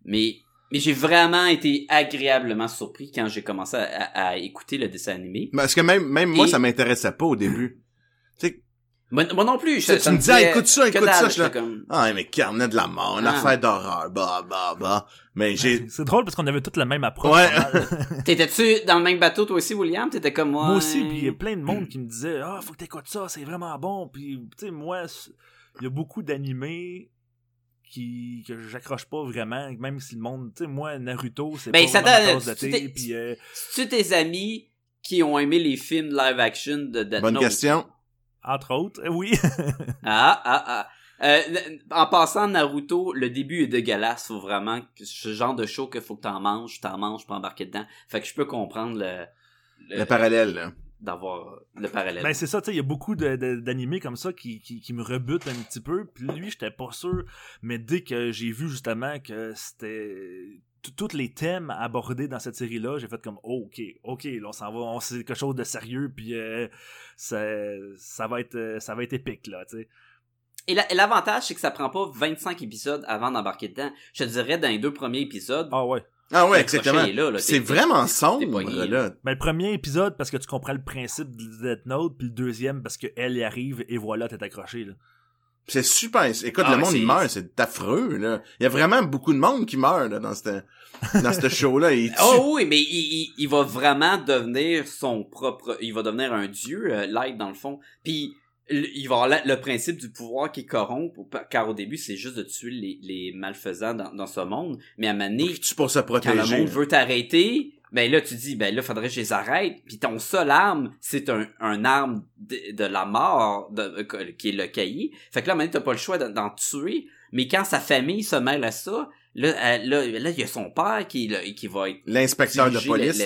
Mais, mais j'ai vraiment été agréablement surpris quand j'ai commencé à, à- à écouter le dessin animé. Parce que même, même moi, ça m'intéressait pas au début. Tu sais, Moi, moi non plus. Tu- ça- tu ça me dis, disait écoute ça, écoute ça, je suis là. comme... ah, mais carnet de la mort, une Ah. affaire d'horreur, bah, bah, bah. Mais j'ai, C'est drôle parce qu'on avait toute la même approche. Ouais. <laughs> T'étais-tu dans le même bateau, toi aussi, William? T'étais comme moi? Moi aussi, puis il y a plein de monde qui me disait Ah, faut que t'écoutes ça, c'est vraiment bon. Puis, tu sais, moi, il y a beaucoup d'animés qui que j'accroche pas vraiment, même si le monde, tu sais, moi, Naruto, c'est Ben, pas vraiment ma tasse de tu thé, t'es- puis euh, C'est-tu tes amis qui ont aimé les films live action de Death bonne Note? question. Entre autres, euh, oui. <laughs> Ah, ah, ah. Euh, en passant, Naruto, le début est dégueulasse. Faut vraiment que ce genre de show qu'il faut que t'en manges, t'en manges pour embarquer dedans. Fait que je peux comprendre le, le- Le parallèle, d'avoir le parallèle. Ben c'est ça, tu sais, il y a beaucoup d'animés comme ça qui, qui, qui me rebutent un petit peu. Puis lui, j'étais pas sûr, mais dès que j'ai vu justement que c'était tous les thèmes abordés dans cette série-là, j'ai fait comme oh, ok, ok, là on s'en va, on c'est quelque chose de sérieux, puis euh, ça, ça va être euh, ça va être épique là, tu sais. Et la- et l'avantage, c'est que ça prend pas 25 épisodes avant d'embarquer dedans. Je te dirais, dans les deux premiers épisodes, Ah ouais. Ah ouais, exactement. C'est vraiment sombre, là. Ben, le premier épisode parce que tu comprends le principe de Death Note, puis le deuxième parce que elle y arrive et voilà, t'es accroché là. C'est super. Écoute, Ah le monde, il meurt, c'est affreux, là. Il y a vraiment beaucoup de monde qui meurt, là, dans cette, dans ce <laughs> show-là. Oh oui, mais il, il, il va vraiment devenir son propre... Il va devenir un dieu, euh, Light, dans le fond. Puis il va avoir le principe du pouvoir qui corrompt, car au début, c'est juste de tuer les, les malfaisants dans, dans ce monde. Mais à Il tue pour se quand le protéger. monde veut t'arrêter, ben là, tu dis, ben là, faudrait que je les arrête. Puis ton seul arme, c'est un, un arme de, de la mort, de, euh, qui est le cahier. Fait que là, maintenant, t'as pas le choix d'en- tuer. Mais quand sa famille se mêle à ça, là, là, là, il y a son père qui, là, qui va être L'inspecteur de police, là.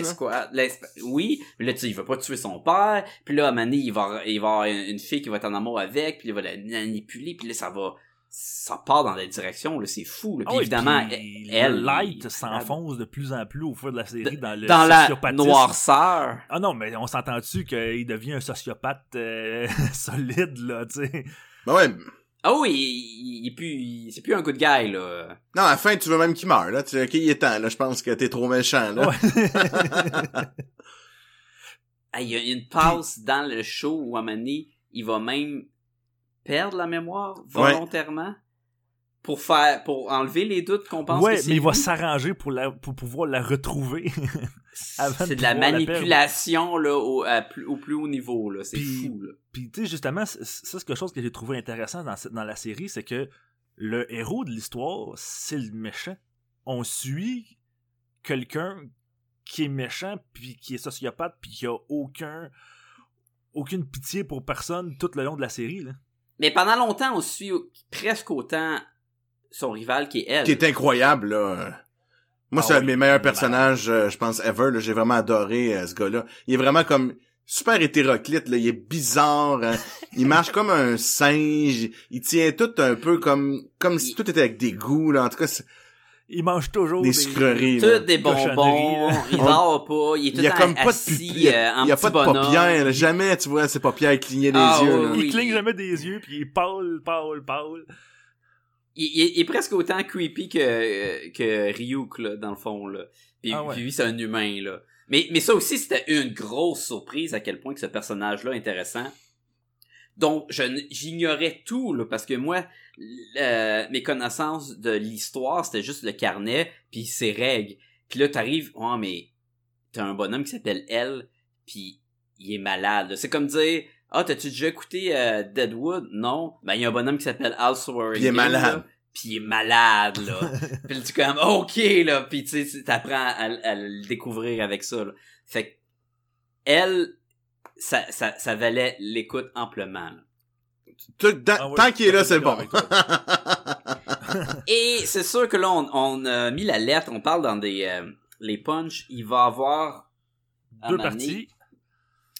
Oui, là, tu sais, il veut pas tuer son père. Puis là, à un moment donné, il va, il va avoir une une fille qui va être en amour avec, puis il va la manipuler, puis là, ça va... Ça part dans la direction, là, c'est fou. Là. Puis Ah évidemment, puis elle... le light s'enfonce de plus en plus au fur de la série dans le dans la noirceur. Ah non, mais on s'entend-tu qu'il devient un sociopathe euh, <laughs> solide, là, tu sais? Ben ouais. Ah oui, il, il est plus, il- c'est plus un good guy, là. Non, à la fin, tu veux même qu'il meure, là. Tu sais, ok, il est temps, là. Je pense que t'es trop méchant, là. Ouais. <laughs> Il y a une passe dans le show où à un moment donné, il va même perdre la mémoire volontairement pour faire, pour enlever les doutes qu'on pense ouais, que c'est mais il va s'arranger pour, la, pour pouvoir la retrouver. <laughs> avant C'est de de la manipulation, là, au, à plus, au plus haut niveau, là. C'est Puis- fou, là. Puis, tu sais, justement, ça, c'est quelque chose que j'ai trouvé intéressant dans, la série, c'est que le héros de l'histoire, c'est le méchant. On suit quelqu'un qui est méchant, puis qui est sociopathe, puis qui a aucun aucune pitié pour personne tout le long de la série. Là. Mais pendant longtemps, on suit presque autant son rival qui est elle. Qui est incroyable, là. Moi, Ah c'est un de mes meilleurs personnages, euh, je pense, ever. J'ai vraiment adoré euh, ce gars-là. Il est vraiment comme super hétéroclite, là. Il est bizarre. hein. il marche comme un singe. Il tient tout un peu comme comme si tout était avec des goûts, là. En tout cas, c'est Il mange toujours des des, sucreries. là. Tout des bonbons, il dort pas, il est tout Il y a comme pas de assis pupille. Il y a, euh, en il y a petit pas de paupières. là. Jamais, tu vois, ses paupières cligner les Ah, yeux, oui. Il cligne jamais des yeux, puis il est pâle, pâle, pâle. il, il- il est presque autant creepy que, que Ryuk, là, dans le fond, là. Puis, Ah ouais. puis lui, c'est un humain, là. Mais, mais ça aussi, c'était une grosse surprise à quel point que ce personnage-là est intéressant. Donc, j'ignorais tout, là, parce que moi, mes connaissances de l'histoire, c'était juste le carnet, puis ses règles. Puis là, t'arrives, oh, mais t'as un bonhomme qui s'appelle Elle, puis il est malade. C'est comme dire, ah, t'as-tu déjà écouté euh, Deadwood? Non. Ben, il y a un bonhomme qui s'appelle Al Swearingen. Il est malade. Puis il est malade, là. <laughs> puis tu comme, ok, là. Puis tu sais, t'apprends à, à le découvrir avec ça, là. Fait que, elle, ça, ça, ça valait l'écoute amplement, là. Ah ouais, tant qu'il est là, c'est bon. <laughs> Et c'est sûr que là, on, on a mis la lettre, on parle dans des euh, les punchs, il va avoir Deux parties.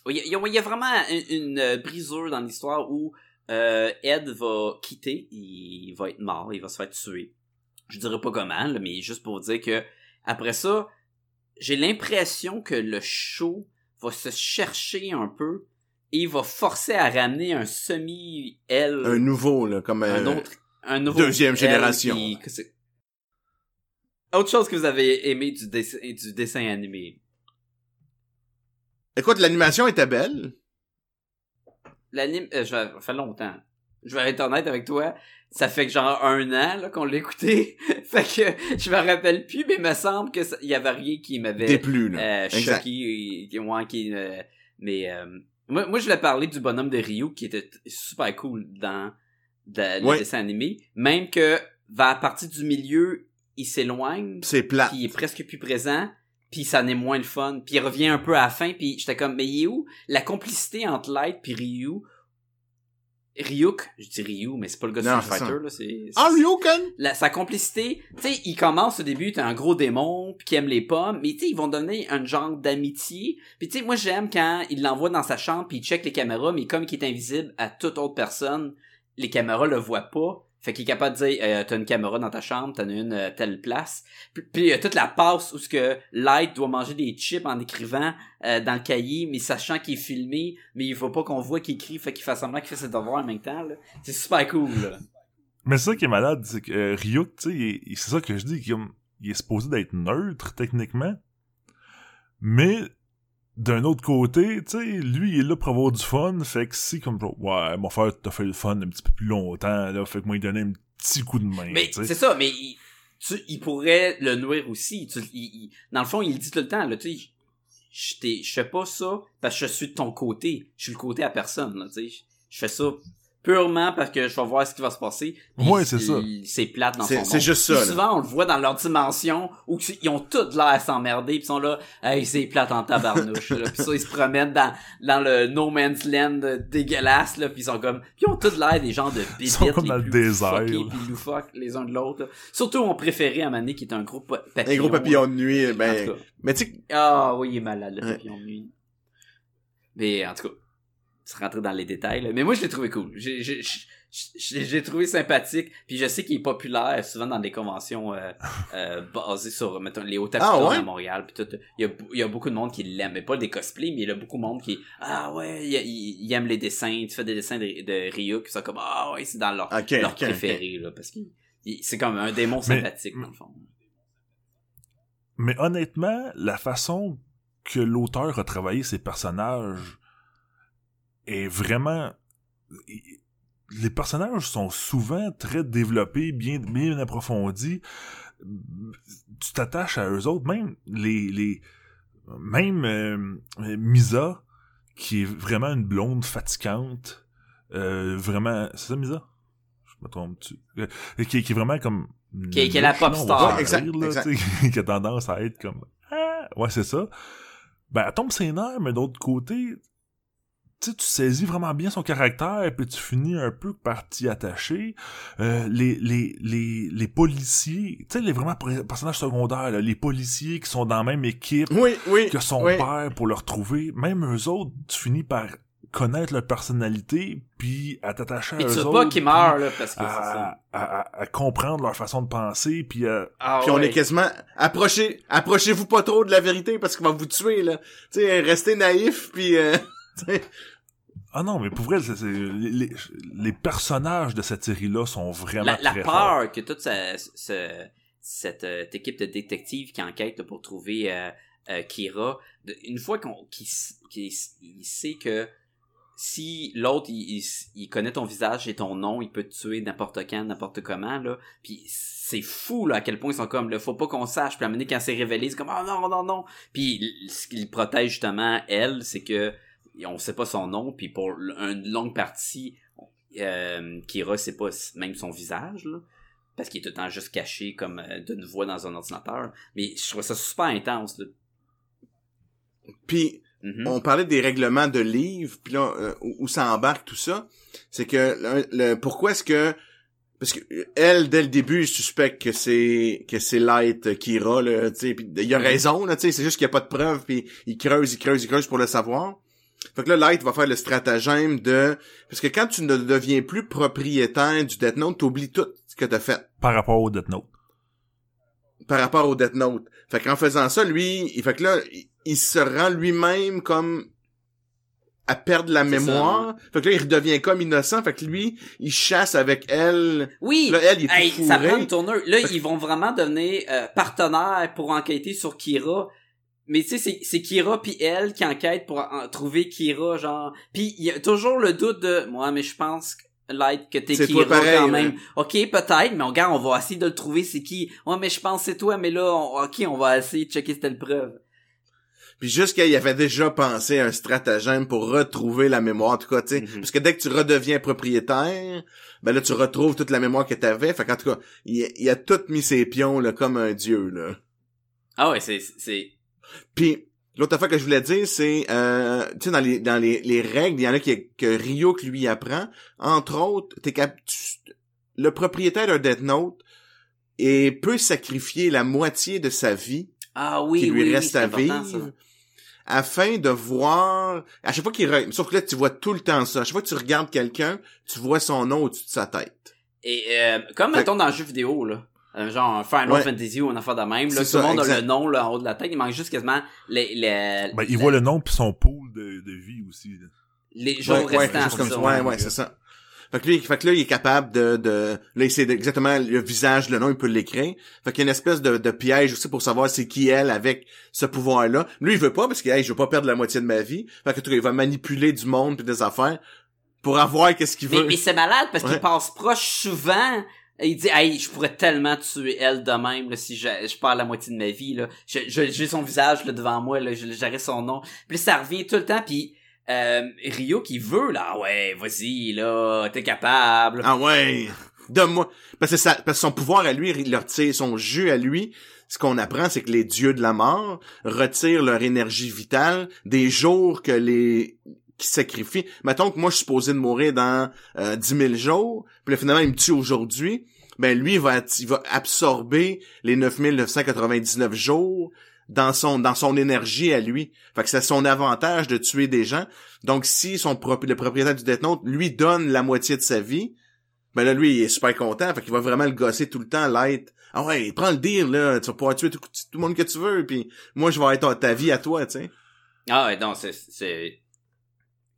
Il y, a, il y a vraiment une, une, euh, brisure dans l'histoire où euh, Ed va quitter, il va être mort, il va se faire tuer. Je dirais pas comment, là, mais juste pour dire que après ça, j'ai l'impression que le show va se chercher un peu et il va forcer à ramener un semi L, Un nouveau, là, comme un euh, autre, un nouveau deuxième L génération. qui- Autre chose que vous avez aimé du dessin, du dessin animé. Écoute, l'animation était belle. L'anime, euh, ça fait longtemps. Je vais être honnête avec toi. Ça fait que genre un an là, qu'on l'a écouté. <laughs> fait que je me rappelle plus, mais il me semble que il y avait rien qui m'avait Déplu, là. euh, choqué. et- ouais, qui, euh, mais euh, moi, moi, je voulais parler du bonhomme de Ryu qui était super cool dans, dans le dessin animé. Même que vers partir du milieu, il s'éloigne, C'est plat. puis il est presque plus présent, puis ça n'est moins le fun, puis il revient un peu à la fin, puis j'étais comme, mais il est où? La complicité entre Light puis Ryu? Ryuk, je dis Ryu, mais c'est pas le gars de Street Fighter, là, c'est... Ah, la- sa complicité, tu sais, il commence au début, t'es un gros démon, puis qui aime les pommes, mais tu sais, ils vont donner un genre d'amitié. Puis tu sais, moi j'aime quand il l'envoie dans sa chambre, puis il check les caméras, mais comme il est invisible à toute autre personne, les caméras le voient pas. Fait qu'il est capable de dire, euh, t'as une caméra dans ta chambre, t'en as une à telle place. Puis, il y a toute la passe où ce que Light doit manger des chips en écrivant euh, dans le cahier, mais sachant qu'il est filmé, mais il faut pas qu'on voit qu'il écrit, fait qu'il fait semblant qu'il fait ses devoirs en même temps. C'est super cool. Là. Mais c'est ça qui est malade, c'est que euh, Ryuk, tu sais, c'est ça que je dis, qu'il est- il est supposé d'être neutre, techniquement. Mais, d'un autre côté, tu sais, lui, il est là pour avoir du fun, fait que si, comme, ouais, mon frère, t'as fait le fun un petit peu plus longtemps, là, fait que moi, il donnait un petit coup de main, Mais c'est ça, mais il, tu- il pourrait le nuire aussi. Tu- il- il- dans le fond, il le dit tout le temps, là, tu sais, je fais pas ça parce que je suis de ton côté. Je suis le côté à personne, là, tu sais. Je fais ça purement parce que je vais voir ce qui va se passer. Ouais, c'est ça. C'est plate dans C'est- son c'est juste ça. Souvent, on le voit dans leur dimension où ils ont tous l'air à s'emmerder puis ils sont là, hey, c'est plate en tabarnouche, là. Puis ça, ils se promènent dans, dans le no man's land dégueulasse, là, puis ils sont comme, puis ils ont tous l'air des gens de bébites sont comme dans le désert, puis loufoques les uns de l'autre. là. Surtout mon préféré à Mané qui est un gros pa- papillon. Un gros papillon de nuit, En ben, mais tu sais, Ah oui, il est malade, le Ouais. papillon de nuit. Mais en tout cas, se rentrer dans les détails. là. Mais moi, je l'ai trouvé cool. J'ai, trouvé sympathique. Puis je sais qu'il est populaire souvent dans des conventions euh, <laughs> euh, basées sur mettons, les hauts Ah, ouais? à Montréal. Puis tout. Il y, a, il y a beaucoup de monde qui l'aime. Mais pas des cosplays, mais il y a beaucoup de monde qui Ah ouais, il, il- il aime les dessins. Tu fais des dessins de, de Ryu qui sont comme Ah ouais, c'est dans leur, leur préféré. Là, parce que c'est comme un démon Mais- sympathique, dans le fond. Mais honnêtement, la façon que l'auteur a travaillé ses personnages est vraiment... Les personnages sont souvent très développés, bien, bien approfondis. Tu t'attaches à eux autres, même les... les même euh, Misa, qui est vraiment une blonde fatigante, euh, vraiment... C'est ça, Misa? Je me trompe-tu? Euh, qui, qui est vraiment comme... Qui est- qui est la pop star. Ouais, exact, rire, là, exact. tu sais, <laughs> qui a tendance à être comme ah, ouais c'est ça ben elle tombe ses nerfs mais d'autre côté tu sais, tu saisis vraiment bien son caractère puis tu finis un peu par t'y attacher Euh, les, les, les, les policiers tu sais les vraiment personnages secondaires là, les policiers qui sont dans la même équipe oui, oui. que son oui. père pour le retrouver même eux autres tu finis par connaître leur personnalité puis à t'attacher à Et tu eux veux autres pas qu'ils meurent, là, parce que c'est ça. à, à, à- à comprendre leur façon de penser puis à, Ah Puis on est quasiment approchez approchez-vous pas trop de la vérité parce qu'il va vous tuer là. Tu sais restez naïf puis euh. <laughs> Ah non, mais pour vrai, c'est- c'est- les, les- les personnages de cette série-là sont vraiment la, la très peur forts. que toute ce- ce- cette euh, équipe de détectives qui enquête là, pour trouver euh, euh, Kira, de- une fois qu'on qu'il qu'il sait que si l'autre il, il, il connaît ton visage et ton nom, il peut te tuer n'importe quand, n'importe comment là. Puis c'est fou là à quel point ils sont comme là, faut pas qu'on sache. Puis à un moment donné, quand c'est révélé, c'est comme ah non non non. Puis ce qui le protège justement elle, c'est que on sait pas son nom. Puis pour une longue partie, euh, Kira c'est pas même son visage là parce qu'il est tout le temps juste caché comme euh, d'une voix dans un ordinateur mais je trouve ça super intense là. Puis Mhm. on parlait des règlements de livres, puis là euh, où, ça embarque tout ça, c'est que le, le- pourquoi est-ce que parce que euh, elle dès le début je suspecte que c'est que c'est Light Kira là, tu sais, il a Mhm. raison là, tu sais, c'est juste qu'il y a pas de preuves puis il creuse, il creuse, il creuse pour le savoir. Fait que là Light va faire le stratagème de parce que quand tu ne deviens plus propriétaire du Death Note, t'oublies tout ce que t'as fait. Par rapport au Death Note. par rapport au Death Note. Fait qu'en faisant ça, lui, il fait que là, il, il se rend lui-même comme à perdre la mémoire. Fait que là, il redevient comme innocent. Fait que lui, il chasse avec elle. Oui, Là, elle, il est Hey, tout ça prend une tournure. Là, ils vont vraiment devenir euh, partenaires pour enquêter sur Kira. Mais tu sais, c'est- c'est Kira puis elle qui enquête pour en- trouver Kira, genre. Puis il y a toujours le doute de, moi, mais je pense que Light que t'es Kira pareil, quand là. même. Ok, peut-être, mais regarde, on va essayer de le trouver, c'est qui. Ouais, mais je pense que c'est toi, mais là, on- ok, on va essayer de checker cette preuve. Puis jusqu'à il avait déjà pensé à un stratagème pour retrouver la mémoire, en tout cas, tu sais. Mhm. Parce que dès que tu redeviens propriétaire, ben là, tu retrouves toute la mémoire que t'avais. Fait qu'en tout cas, il, il a tout mis ses pions, là, comme un dieu, là. Ah ouais, c'est, c'est, Puis l'autre affaire que je voulais dire, c'est euh, tu sais dans les dans les, les règles, il y en a qui, que Ryuk lui apprend. Entre autres, t'es cap- tu- le propriétaire d'un Death Note et peut sacrifier la moitié de sa vie ah oui, qui lui oui, reste à vivre ça. afin de voir à chaque fois qu'il re- sauf que là tu vois tout le temps ça. À chaque fois que tu regardes quelqu'un, tu vois son nom au-dessus de sa tête. Et euh, comme mettons dans le jeu vidéo là, euh, genre un Final Ouais. Fantasy ou une affaire de même, là, C'est tout le monde a le nom là en haut de la tête, il manque juste quasiment les les, Ben, il voit le nom puis son pool de, de vie aussi. là. les jours ouais, ouais, restants. juste comme c'est ça. Ouais, ouais. ouais, c'est ça. Fait que, lui, fait que là, il est capable de, de, là, il sait exactement le visage, le nom, il peut l'écrire. Fait qu'il y a une espèce de, de piège aussi pour savoir c'est qui elle avec ce pouvoir-là. Lui, il veut pas parce que, hey, je veux pas perdre la moitié de ma vie. Fait que, il va manipuler du monde puis des affaires pour avoir qu'est-ce qu'il Mais, veut. mais c'est malade parce Ouais. qu'il passe proche souvent. Il dit, hey, je pourrais tellement tuer elle de même, là, si je, je perds la moitié de ma vie, là. J'ai son visage, là, devant moi, là, j'aurais son nom. Puis ça revient tout le temps, puis euh, Rio qui veut, là, Ah ouais, vas-y, là, t'es capable. Ah ouais. Donne-moi. Parce que ça, parce que son pouvoir à lui, il leur tire son jeu à lui. Ce qu'on apprend, c'est que les dieux de la mort retirent leur énergie vitale des jours que les qui sacrifient. Mettons que moi, je suis supposé de mourir dans euh, 10 000 jours, puis là, finalement, il me tue aujourd'hui. Ben, lui, il va, il va absorber les 9 999 jours dans son, dans son énergie à lui. Fait que c'est son avantage de tuer des gens. Donc, si son le propriétaire du Death lui donne la moitié de sa vie, ben là, lui, il est super content. Fait qu'il va vraiment le gosser tout le temps, l'être. Ah ouais, prends le deal, là. Tu vas pouvoir tuer tout, le monde que tu veux. Puis moi, je vais être ta- vie à toi, tu sais. Ah ouais, non, c'est,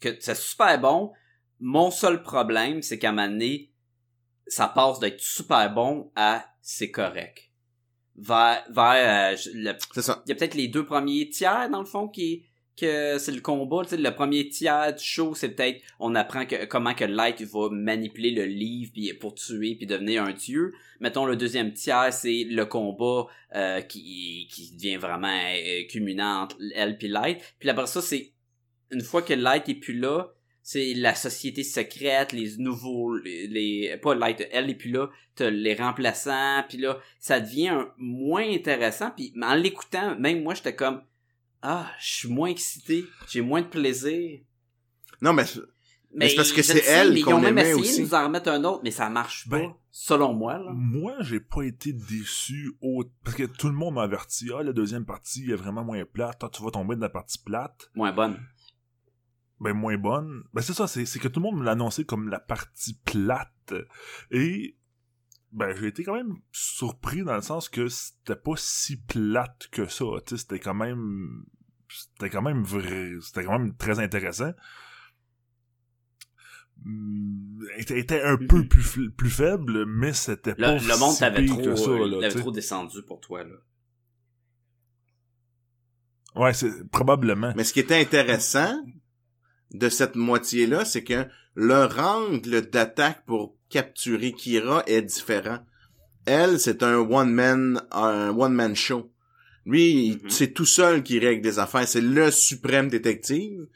que c'est super bon. Mon seul problème, c'est qu'à un moment donné, ça passe d'être super bon à c'est correct. Vers, vers, euh, le- C'est ça. il y a peut-être les deux premiers tiers, dans le fond, qui, que c'est le combat, tu sais, le premier tiers du show, c'est peut-être, on apprend que, comment que Light va manipuler le livre puis pour tuer puis devenir un dieu. Mettons, le deuxième tiers, c'est le combat, euh, qui, qui devient vraiment euh, culminant entre elle puis Light. Puis après ça, c'est, une fois que Light est plus là, c'est la société secrète, les nouveaux, les, les- pas Light, elle est plus là, t'as les remplaçants, puis là, ça devient un- moins intéressant, puis en l'écoutant, même moi, j'étais comme, ah, je suis moins excité, j'ai moins de plaisir. Non, mais Mais c'est parce que c'est elle mais qu'on Ils ont même aimait essayé aussi. de nous en remettre un autre, mais ça marche pas, Ben, selon moi, là. Moi, j'ai pas été déçu au... parce que tout le monde m'a averti. Ah, la deuxième partie est vraiment moins plate. Toi, tu vas tomber dans la partie plate. Moins bonne. Ben, moins bonne. Ben, c'est ça, c'est c'est que tout le monde me l'a annoncé comme la partie plate. Et, ben, j'ai été quand même surpris dans le sens que c'était pas si plate que ça. Tu sais, c'était quand même, c'était quand même vrai, c'était quand même très intéressant. Hum, était, était un peu Mhm. plus, plus faible, mais c'était Le, pas le monde si t'avait trop, que ça, euh, là, trop descendu pour toi, là. Ouais, c'est probablement. Mais ce qui était intéressant de cette moitié-là, c'est que leur angle d'attaque pour capturer Kira est différent. Elle, c'est un one-man, un one-man show. Lui, Mhm. c'est tout seul qui règle des affaires. C'est le suprême détective.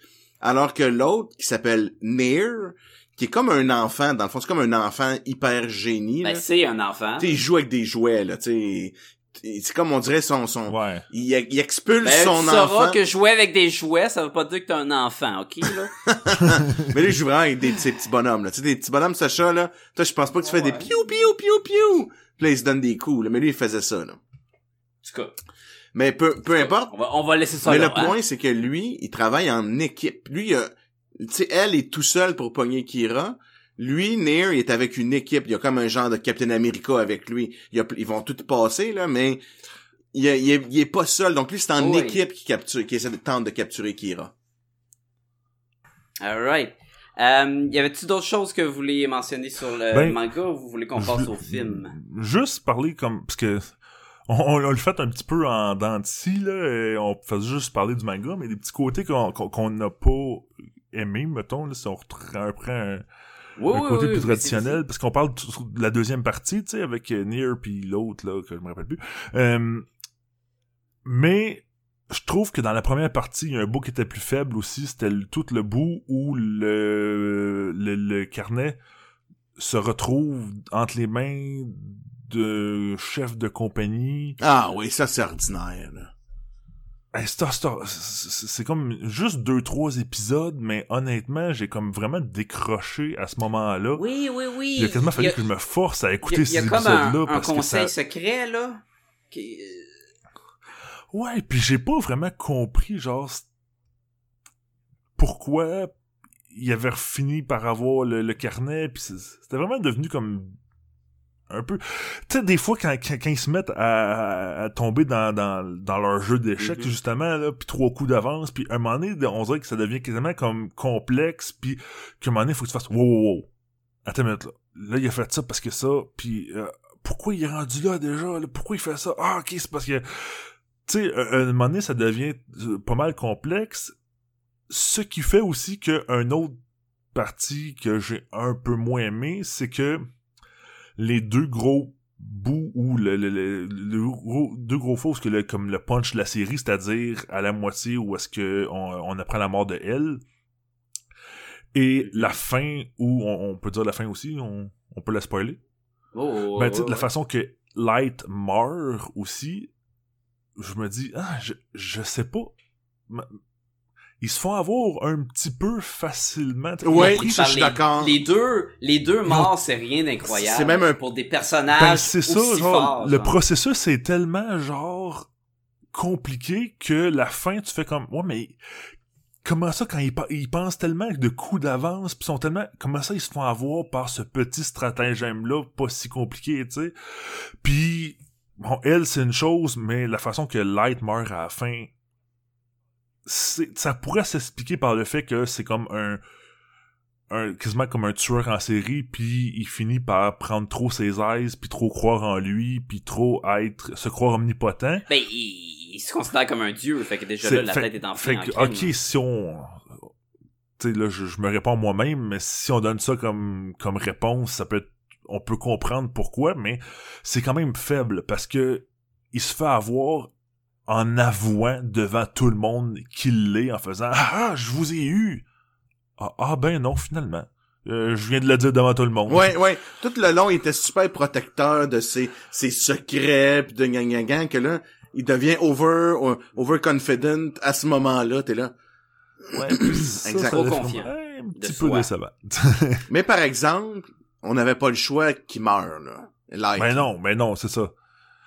Alors que l'autre, qui s'appelle Near, qui est comme un enfant, dans le fond, c'est comme un enfant hyper génie. Ben, c'est un enfant. Tu sais, il joue avec des jouets, là, tu. C'est comme on dirait son, son, Ouais. il, il expulse Ben, son tu sauras enfant. que jouer avec des jouets, ça veut pas dire que t'es un enfant, ok, là? <laughs> <laughs> Mais là, il joue vraiment avec des, ces petits bonhommes, là. Tu sais, des petits bonhommes, Sacha, là. Toi, je pense pas que tu fais Ouais. des piou, piou, piou, piou. Puis là, il se donne des coups, là. Mais lui, il faisait ça, là. En tout cas, Mais peu, peu importe. on va, on va laisser ça Mais là, le hein? point, c'est que lui, il travaille en équipe. Lui, il a- tu sais, elle est tout seul pour pogner Kira. Lui, Near, il est avec une équipe. Il y a comme un genre de Captain America avec lui. Il y a- ils vont tout passer, là, mais il, est- il est, il est pas seul. Donc lui, c'est en Oui. équipe qui capture, qui essaie de tenter de capturer Kira. Alright. Euh, y avait-tu d'autres choses que vous vouliez mentionner sur le Ben, manga ou vous voulez qu'on passe au film? Juste parler comme. Parce que. On, on, on le fait un petit peu en dents de scie, là. et on fait juste parler du manga, mais des petits côtés qu'on n'a pas aimé, mettons, là, si on reprend un, Oui, un oui, côté oui, plus oui, traditionnel, parce qu'on parle de la deuxième partie, tu sais, avec euh, Nier puis l'autre, là, que je me rappelle plus. Euh, mais je trouve que dans la première partie, il y a un bout qui était plus faible aussi, c'était le- tout le bout où le, le, le carnet se retrouve entre les mains de chef de compagnie. Ah oui, ça c'est ordinaire. Là. C'est- comme juste deux, trois épisodes, mais honnêtement, j'ai comme vraiment décroché à ce moment-là. Oui, oui, oui. Il a quasiment fallu Il a- que je me force à Il écouter il y ces a comme un, épisodes-là un que conseil ça... secret, là. qui- Ouais, puis j'ai pas vraiment compris, genre, pourquoi il avait fini par avoir le, le carnet, puis c'était vraiment devenu comme un peu... Tu sais, des fois, quand, quand, quand ils se mettent à, tomber dans, dans, dans leur jeu d'échecs, Mhm. justement, là, puis trois coups d'avance, puis un moment donné, on dirait que ça devient quasiment comme complexe, puis qu'à un moment donné, il faut que tu fasses « Wow, wow, wow! Attends une minute, là. Là, il a fait ça parce que ça, puis... euh, pourquoi il est rendu là, déjà? là? Pourquoi il fait ça? Ah, ok, c'est parce que... Tu sais, à un moment donné, ça devient euh, pas mal complexe. Ce qui fait aussi que un autre partie que j'ai un peu moins aimé, c'est que les deux gros bouts ou le, le, le- deux gros fausses que le, comme le punch de la série, c'est-à-dire à la moitié où est-ce que on, on apprend la mort de elle, et la fin où on, on peut dire la fin aussi, on, on peut la spoiler. Oh, Ben, tu sais, de la ouais. façon que Light meurt aussi, je me dis, ah, je, je sais pas. Ils se font avoir un petit peu facilement. Ça, je suis les- d'accord. Les deux, les deux morts, c'est rien d'incroyable. C'est même un- Pour des personnages Ben, c'est ça, aussi genre, forts, le genre. processus est tellement, genre, compliqué que la fin, tu fais comme, ouais, mais comment ça, quand ils, ils pensent tellement de coups d'avance, pis sont tellement, comment ça, ils se font avoir par ce petit stratagème-là, pas si compliqué, tu sais? Puis, bon, elle, c'est une chose, mais la façon que Light meurt à la fin, ça pourrait s'expliquer par le fait que c'est comme un, un quasiment comme un tueur en série puis il finit par prendre trop ses aises puis trop croire en lui puis trop être se croire omnipotent Ben, il, il se considère comme un dieu, fait que déjà là, la fait- tête est fait enflée que, en crime. ok si on tu sais là je, je me réponds moi-même mais si on donne ça comme comme réponse ça peut être on peut comprendre pourquoi mais c'est quand même faible parce que il se fait avoir en avouant devant tout le monde qu'il l'est en faisant ah je vous ai eu ah, ah ben non finalement Euh, je viens de le dire devant tout le monde Ouais, ouais. Tout le long, il était super protecteur de ses, ses secrets pis de gang gang gang que là, il devient over, euh, overconfident à ce moment-là, t'es là. Ouais, ça, Exact. Trop confiant. un De petit peu soi. décevant. <laughs> Mais par exemple, on n'avait pas le choix qu'il meure, là. Light. ben non, ben non, c'est ça.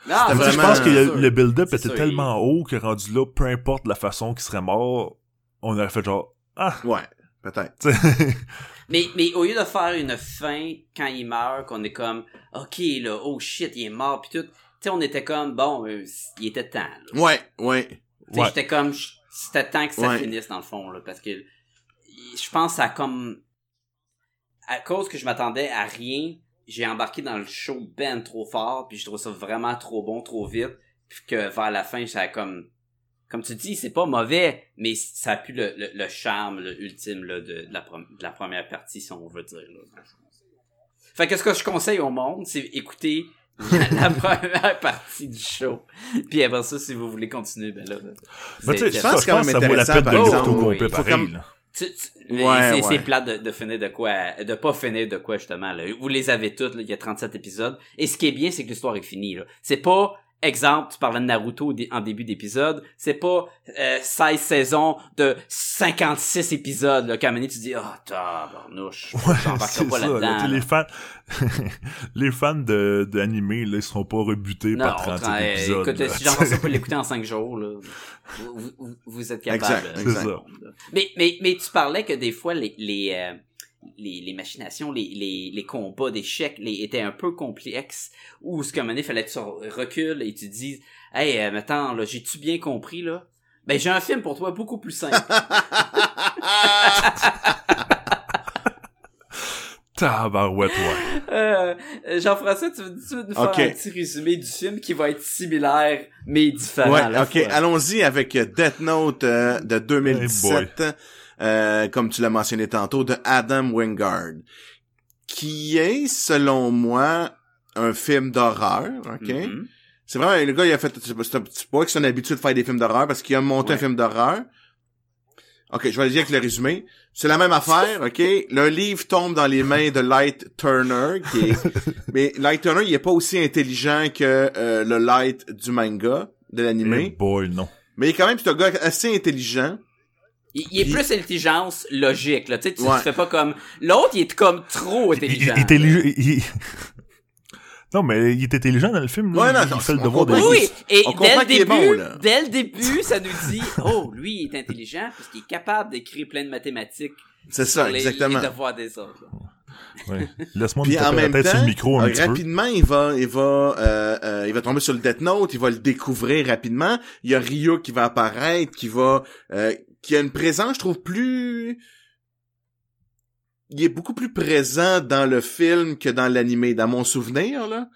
Je pense que le, build-up était sûr, tellement haut que rendu là, peu importe la façon qu'il serait mort, on aurait fait genre, ah, Ouais, peut-être. <laughs> tu sais. Mais, mais au lieu de faire une fin quand il meurt, qu'on est comme, ok, là, oh shit, il est mort, pis tout, tu sais, on était comme, bon, euh, il était temps, là. Ouais, ouais. Tu sais, Ouais. j'étais comme, c'était temps que ça Ouais. finisse, dans le fond, là, parce que je pense à comme, à cause que je m'attendais à rien, j'ai embarqué dans le show ben trop fort, puis je trouve ça vraiment trop bon, trop vite, puis que vers la fin, ça a comme, comme tu dis, c'est pas mauvais, mais ça a pu le, le, le charme le ultime là, de, de la, prom- de la première partie, si on veut dire. Là, fait que ce que je conseille au monde, c'est écouter <laughs> la, première partie du show. Puis après ça, si vous voulez continuer, ben là. Ben, tu sais, c'est- ça, pense je quand pense que ça vaut la peine de exemple. au Oui, complet pareil, comme- là. Tu- tu- Ouais, c'est, ouais. plate de, de finir de quoi, de pas finir de quoi justement. Là. Vous les avez toutes, là, il y a 37 épisodes. Et ce qui est bien, c'est que l'histoire est finie. Là. C'est pas, exemple, tu parlais de Naruto en début d'épisode, c'est pas euh, 16 saisons de 56 épisodes. Là, qu'à un moment donné, tu dis, oh, tabarnouche, <laughs> Ouais, pas ça. là-dedans. là, les fans, <laughs> les fans de, là, ils seront pas rebutés Non, par 37 euh, épisodes. écoute, là, si tu j'en pour <laughs> l'écouter en 5 jours, là, vous, vous- vous êtes capable. Exact, exact. Mais, mais, mais tu parlais que des fois, les, les, euh, les, les machinations, les, les, les combats d'échecs les, étaient un peu complexes, ou ce qu'à un moment donné, fallait que tu recules et tu te dises, hey, euh, attends, là, j'ai-tu bien compris, là? Ben, j'ai un film pour toi beaucoup plus simple. <laughs> Tabarouette, ouais. Euh, Jean-François, tu veux, tu veux nous faire un petit résumé du film qui va être similaire, mais différent à Ouais, la ok, fois? allons-y avec euh, Death Note euh, de 2017, euh, comme tu l'as mentionné tantôt, de Adam Wingard, qui est, selon moi, un film d'horreur, ok? Mhm. C'est vrai, le gars, il a fait, c'est pas- que c'est son habitude de faire des films d'horreur, parce qu'il a monté un film d'horreur. Ok, je vais le dire avec le résumé. C'est la même affaire, ok? Le livre tombe dans les mains de Light Turner, qui est... <laughs> mais Light Turner, il est pas aussi intelligent que euh, le Light du manga, de Eh l'animé. boy, non. Mais il est quand même c'est un gars assez intelligent. Il, il est plus intelligence logique, là. Tu sais, tu, fais pas comme... L'autre, il est comme trop intelligent. il- il est intelligent- il- il- <laughs> Non, mais il est intelligent dans le film. là. Ouais, non, il, non, fait le devoir de. Oui, oui, et dès le début, bon, dès le début, ça nous dit, oh, lui, il est intelligent parce qu'il est capable d'écrire plein de mathématiques. C'est ça, les- exactement. Les devoirs des autres. là. Ouais. Laisse-moi me Puis en taper la même tête temps, sur le micro un euh, petit peu. rapidement, il va, il va, euh, euh, il va tomber sur le Death Note, il va le découvrir rapidement. Il y a Ryo qui va apparaître, qui va, euh, qui a une présence, je trouve plus, il est beaucoup plus présent dans le film que dans l'animé, dans mon souvenir là.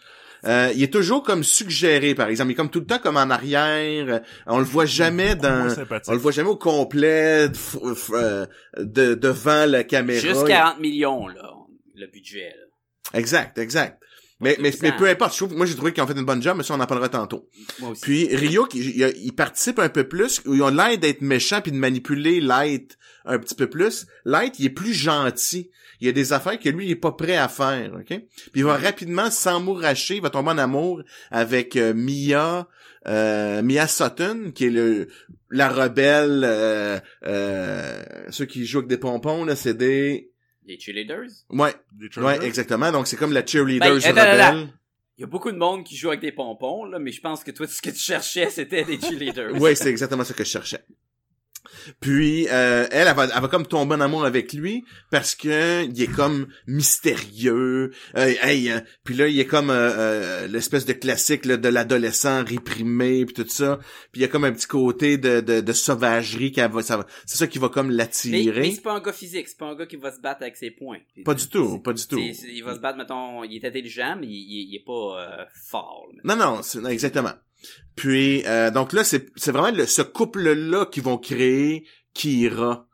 Euh, il est toujours comme suggéré, par exemple. Il est comme tout le temps comme en arrière. On le voit jamais dans, sympathique. on le voit jamais au complet de, f- f- euh, de- devant la caméra. Juste 40 millions, là, le budget, là. Exact, exact. Mais, mais, mais peu importe, je trouve, moi j'ai trouvé qu'ils ont fait une bonne job, mais ça on en parlera tantôt. Moi aussi. Puis Rio, il, il participe un peu plus, où ils ont l'air d'être méchants puis de manipuler Light un petit peu plus. Light, il est plus gentil. Il y a des affaires que lui, il est pas prêt à faire, ok? Puis il va rapidement s'emmouracher, il va tomber en amour avec euh, Mia, euh, Mia Sutton, qui est le la rebelle, euh, euh, ceux qui jouent avec des pompons, là, c'est des... Les cheerleaders? Ouais, ouais, exactement. Donc c'est comme la cheerleader Ben, rebelle. Il y a beaucoup de monde qui joue avec des pompons, là, mais je pense que toi, ce que tu cherchais, c'était des cheerleaders. Oui, c'est exactement ce que je cherchais. Puis euh, elle, elle va, elle va comme tomber en amour avec lui parce que il est comme mystérieux. Euh, hey, hein, puis là il est comme euh, euh, l'espèce de classique là, de l'adolescent réprimé puis tout ça. Puis il y a comme un petit côté de, de, de sauvagerie qui va, ça va- c'est ça qui va comme l'attirer. mais c'est pas un gars physique, c'est pas un gars qui va se battre avec ses poings. Pas du tout, pas du tout. Il va se battre, mettons, il est intelligent, mais il, il- il est pas euh, fort. là. Non, non, c'est- non, exactement. Puis, euh, donc là, c'est vraiment le- ce couple-là qui vont créer Kira.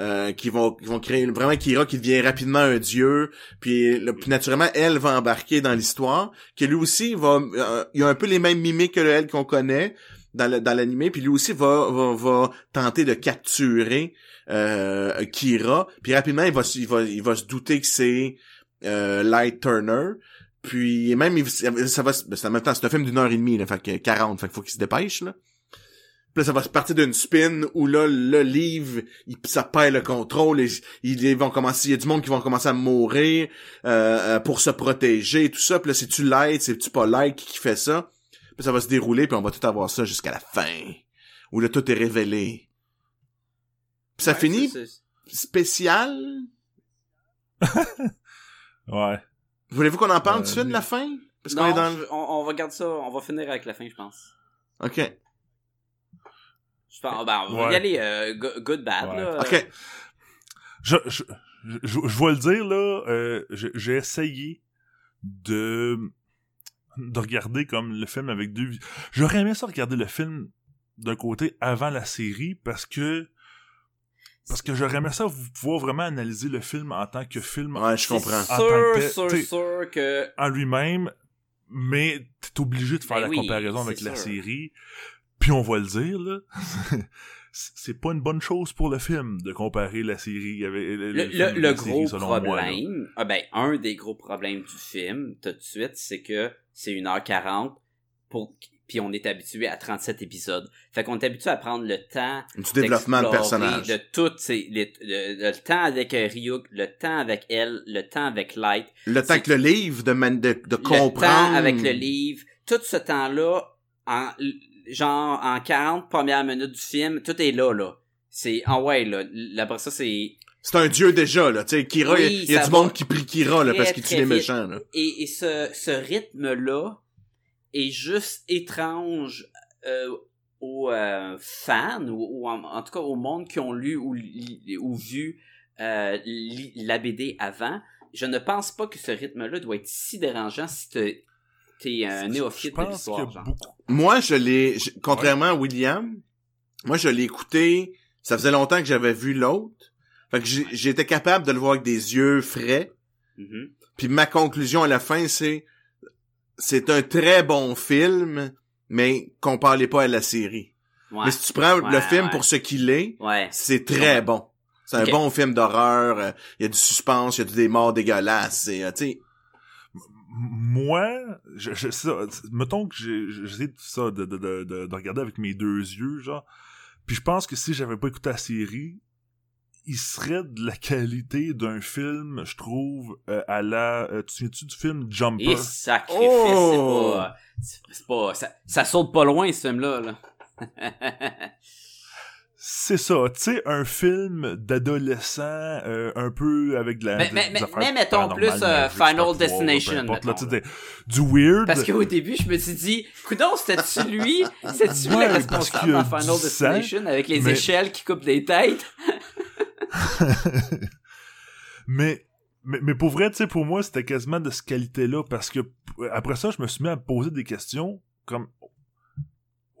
Euh, qui vont qui vont créer vraiment Kira qui devient rapidement un dieu. Puis, le- naturellement elle va embarquer dans l'histoire que lui aussi va euh, il a un peu les mêmes mimiques que le elle qu'on connaît dans le, dans l'animé. Puis lui aussi va, va va tenter de capturer euh, Kira. Puis rapidement il va il va il va se douter que c'est euh, Light Turner puis même il- ça va se- ben, c'est en même temps c'est un film d'une heure et demie là, fait que 40 fait qu'il faut qu'il se dépêche là puis là, ça va se partir d'une spin où là, le livre, il, ça perd le contrôle. Et, ils, ils vont commencer, il y a du monde qui vont commencer à mourir euh, euh, pour se protéger et tout ça. Puis là, c'est-tu Light, c'est-tu pas Light qui fait ça? Puis ça va se dérouler, puis on va tout avoir ça jusqu'à la fin. Où là, tout est révélé. Puis ça Ouais, finit spécial? <laughs> Ouais. Voulez-vous qu'on en parle Euh, tout de suite de la fin? Parce qu'on Non, est dans je- on, on va garder ça, on va finir avec la fin, je pense. OK. Je pense, ben, on va Ouais. y aller euh, go- good bad, Ouais. là. OK. Je, je, je, je vais le dire, là, euh, j'ai essayé de, de regarder comme le film avec deux... J'aurais aimé ça regarder le film d'un côté avant la série parce que parce que j'aurais aimé ça vous- pouvoir vraiment analyser le film en tant que film Ouais, je comprends. Sûr, que sûr, sûr que... en lui-même, mais t'es obligé de faire Ben la oui, comparaison avec la série. Puis on va le dire, là, <laughs> c'est pas une bonne chose pour le film de comparer la série avec le, Le, film le, avec le la gros série, selon moi, là. problème, ah ben, un des gros problèmes du film, tout de suite, c'est que c'est 1h40 pour, puis on est habitué à 37 épisodes. Fait qu'on est habitué à prendre le temps Du développement de personnage. De toutes ces, les- le, le temps avec Ryuk, le temps avec elle, le temps avec Light, Le temps que le livre de, man- de, de le comprendre... temps avec le livre, tout ce temps-là, en, genre, en 40 premières minutes du film, tout est là, là. C'est, ah ouais, là. Là, Après ça, c'est, C'est un dieu déjà, là. Tu sais, Kira, Oui, il y a du monde qui prie Kira, là, parce qu'il tue les méchants, là. Et, et ce, ce rythme-là est juste étrange euh, aux euh, fans, ou, ou en, en tout cas au monde qui ont lu ou, li- ou vu euh, li- la BD avant. Je ne pense pas que ce rythme-là doit être si dérangeant si t'es t'es un néophyte de l'histoire. Moi, je l'ai, contrairement à William, moi, je l'ai écouté, ça faisait longtemps que j'avais vu l'autre. Fait que j'étais capable de le voir avec des yeux frais. Mhm. Puis ma conclusion à la fin, c'est, c'est un très bon film, mais comparez pas à la série. Ouais. Mais si tu prends le Ouais, film ouais. pour ce qu'il est, Ouais. c'est très Ouais. bon. C'est un bon film d'horreur. euh, Il y a du suspense, il y a des morts dégueulasses. C'est, euh, tu sais, Moi, je, je, ça, mettons que j'ai j'ai essayé de, ça, de, de, de, de, de regarder avec mes deux yeux, genre. Puis je pense que si j'avais pas écouté la série, il serait de la qualité d'un film, je trouve, euh, à la... euh, tu te souviens-tu du film Jumper? Et sacrifice, Oh! c'est pas, c'est- pas, ça, ça saute pas loin ce film-là. Là. <laughs> C'est ça, tu sais, un film d'adolescent, euh, un peu avec de la... Mais- des- mais- des mais- mettons plus, euh, Final Destination, importe, mettons, du weird. Parce qu'au début, je me suis dit, coudon, c'était-tu lui? <laughs> C'était-tu lui Ouais, le parce responsable dans Final sang, Destination avec les mais- échelles qui coupent des têtes? <laughs> <laughs> mais, mais, mais pour vrai, tu sais, pour moi, c'était quasiment de cette qualité-là, parce que après ça, je me suis mis à me poser des questions comme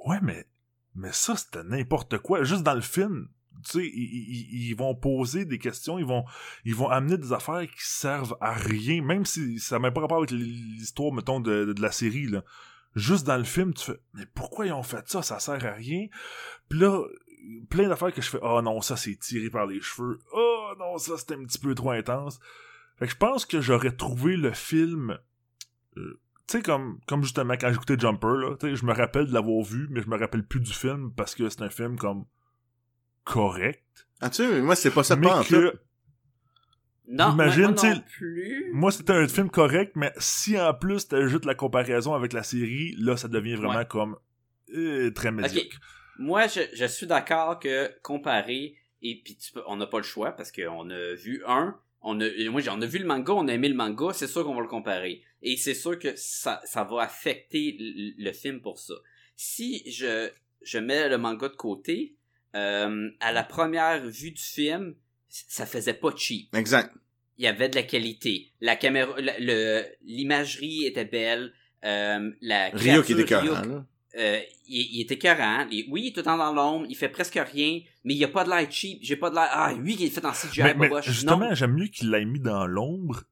Ouais, mais, mais ça, c'était n'importe quoi. Juste dans le film, tu sais, ils, ils- vont poser des questions, ils vont, ils vont amener des affaires qui servent à rien, même si ça n'a même pas rapport avec l'histoire, mettons, de, de la série, là. Juste dans le film, tu fais, mais pourquoi ils ont fait ça? Ça sert à rien. Puis là, plein d'affaires que je fais, oh non, ça c'est tiré par les cheveux. Oh non, ça c'était un petit peu trop intense. Fait que je pense que j'aurais trouvé le film, euh, tu sais, comme, comme justement quand j'écoutais Jumper, là, tu sais, je me rappelle de l'avoir vu, mais je me rappelle plus du film parce que c'est un film comme correct. ah, tu sais, moi, c'est pas ça mais pas en que, Non, Imagine, moi, moi non tu sais, plus. moi c'était un film correct, mais si en plus t'ajoutes la comparaison avec la série, là ça devient vraiment Ouais. comme euh, très médiocre. Moi, je, je suis d'accord que comparer, et puis on n'a pas le choix parce qu'on a vu un, on a, moi, j'ai- on a vu le manga, on a aimé le manga, c'est sûr qu'on va le comparer. Et c'est sûr que ça, ça va affecter le, le film pour ça. Si je, je mets le manga de côté, euh, à la première vue du film, ça faisait pas cheap Exact. il y avait de la qualité. La caméra, l'imagerie était belle. Euh, la Rio qui là. Euh, il, il était écœurant. Il- oui, il est tout le temps dans l'ombre. Il fait presque rien. Mais il n'y a pas de l'air cheap. J'ai pas de l'air. Ah, lui, il est fait en CGI. Mais, mais justement, j'aime mieux qu'il l'ait mis dans l'ombre.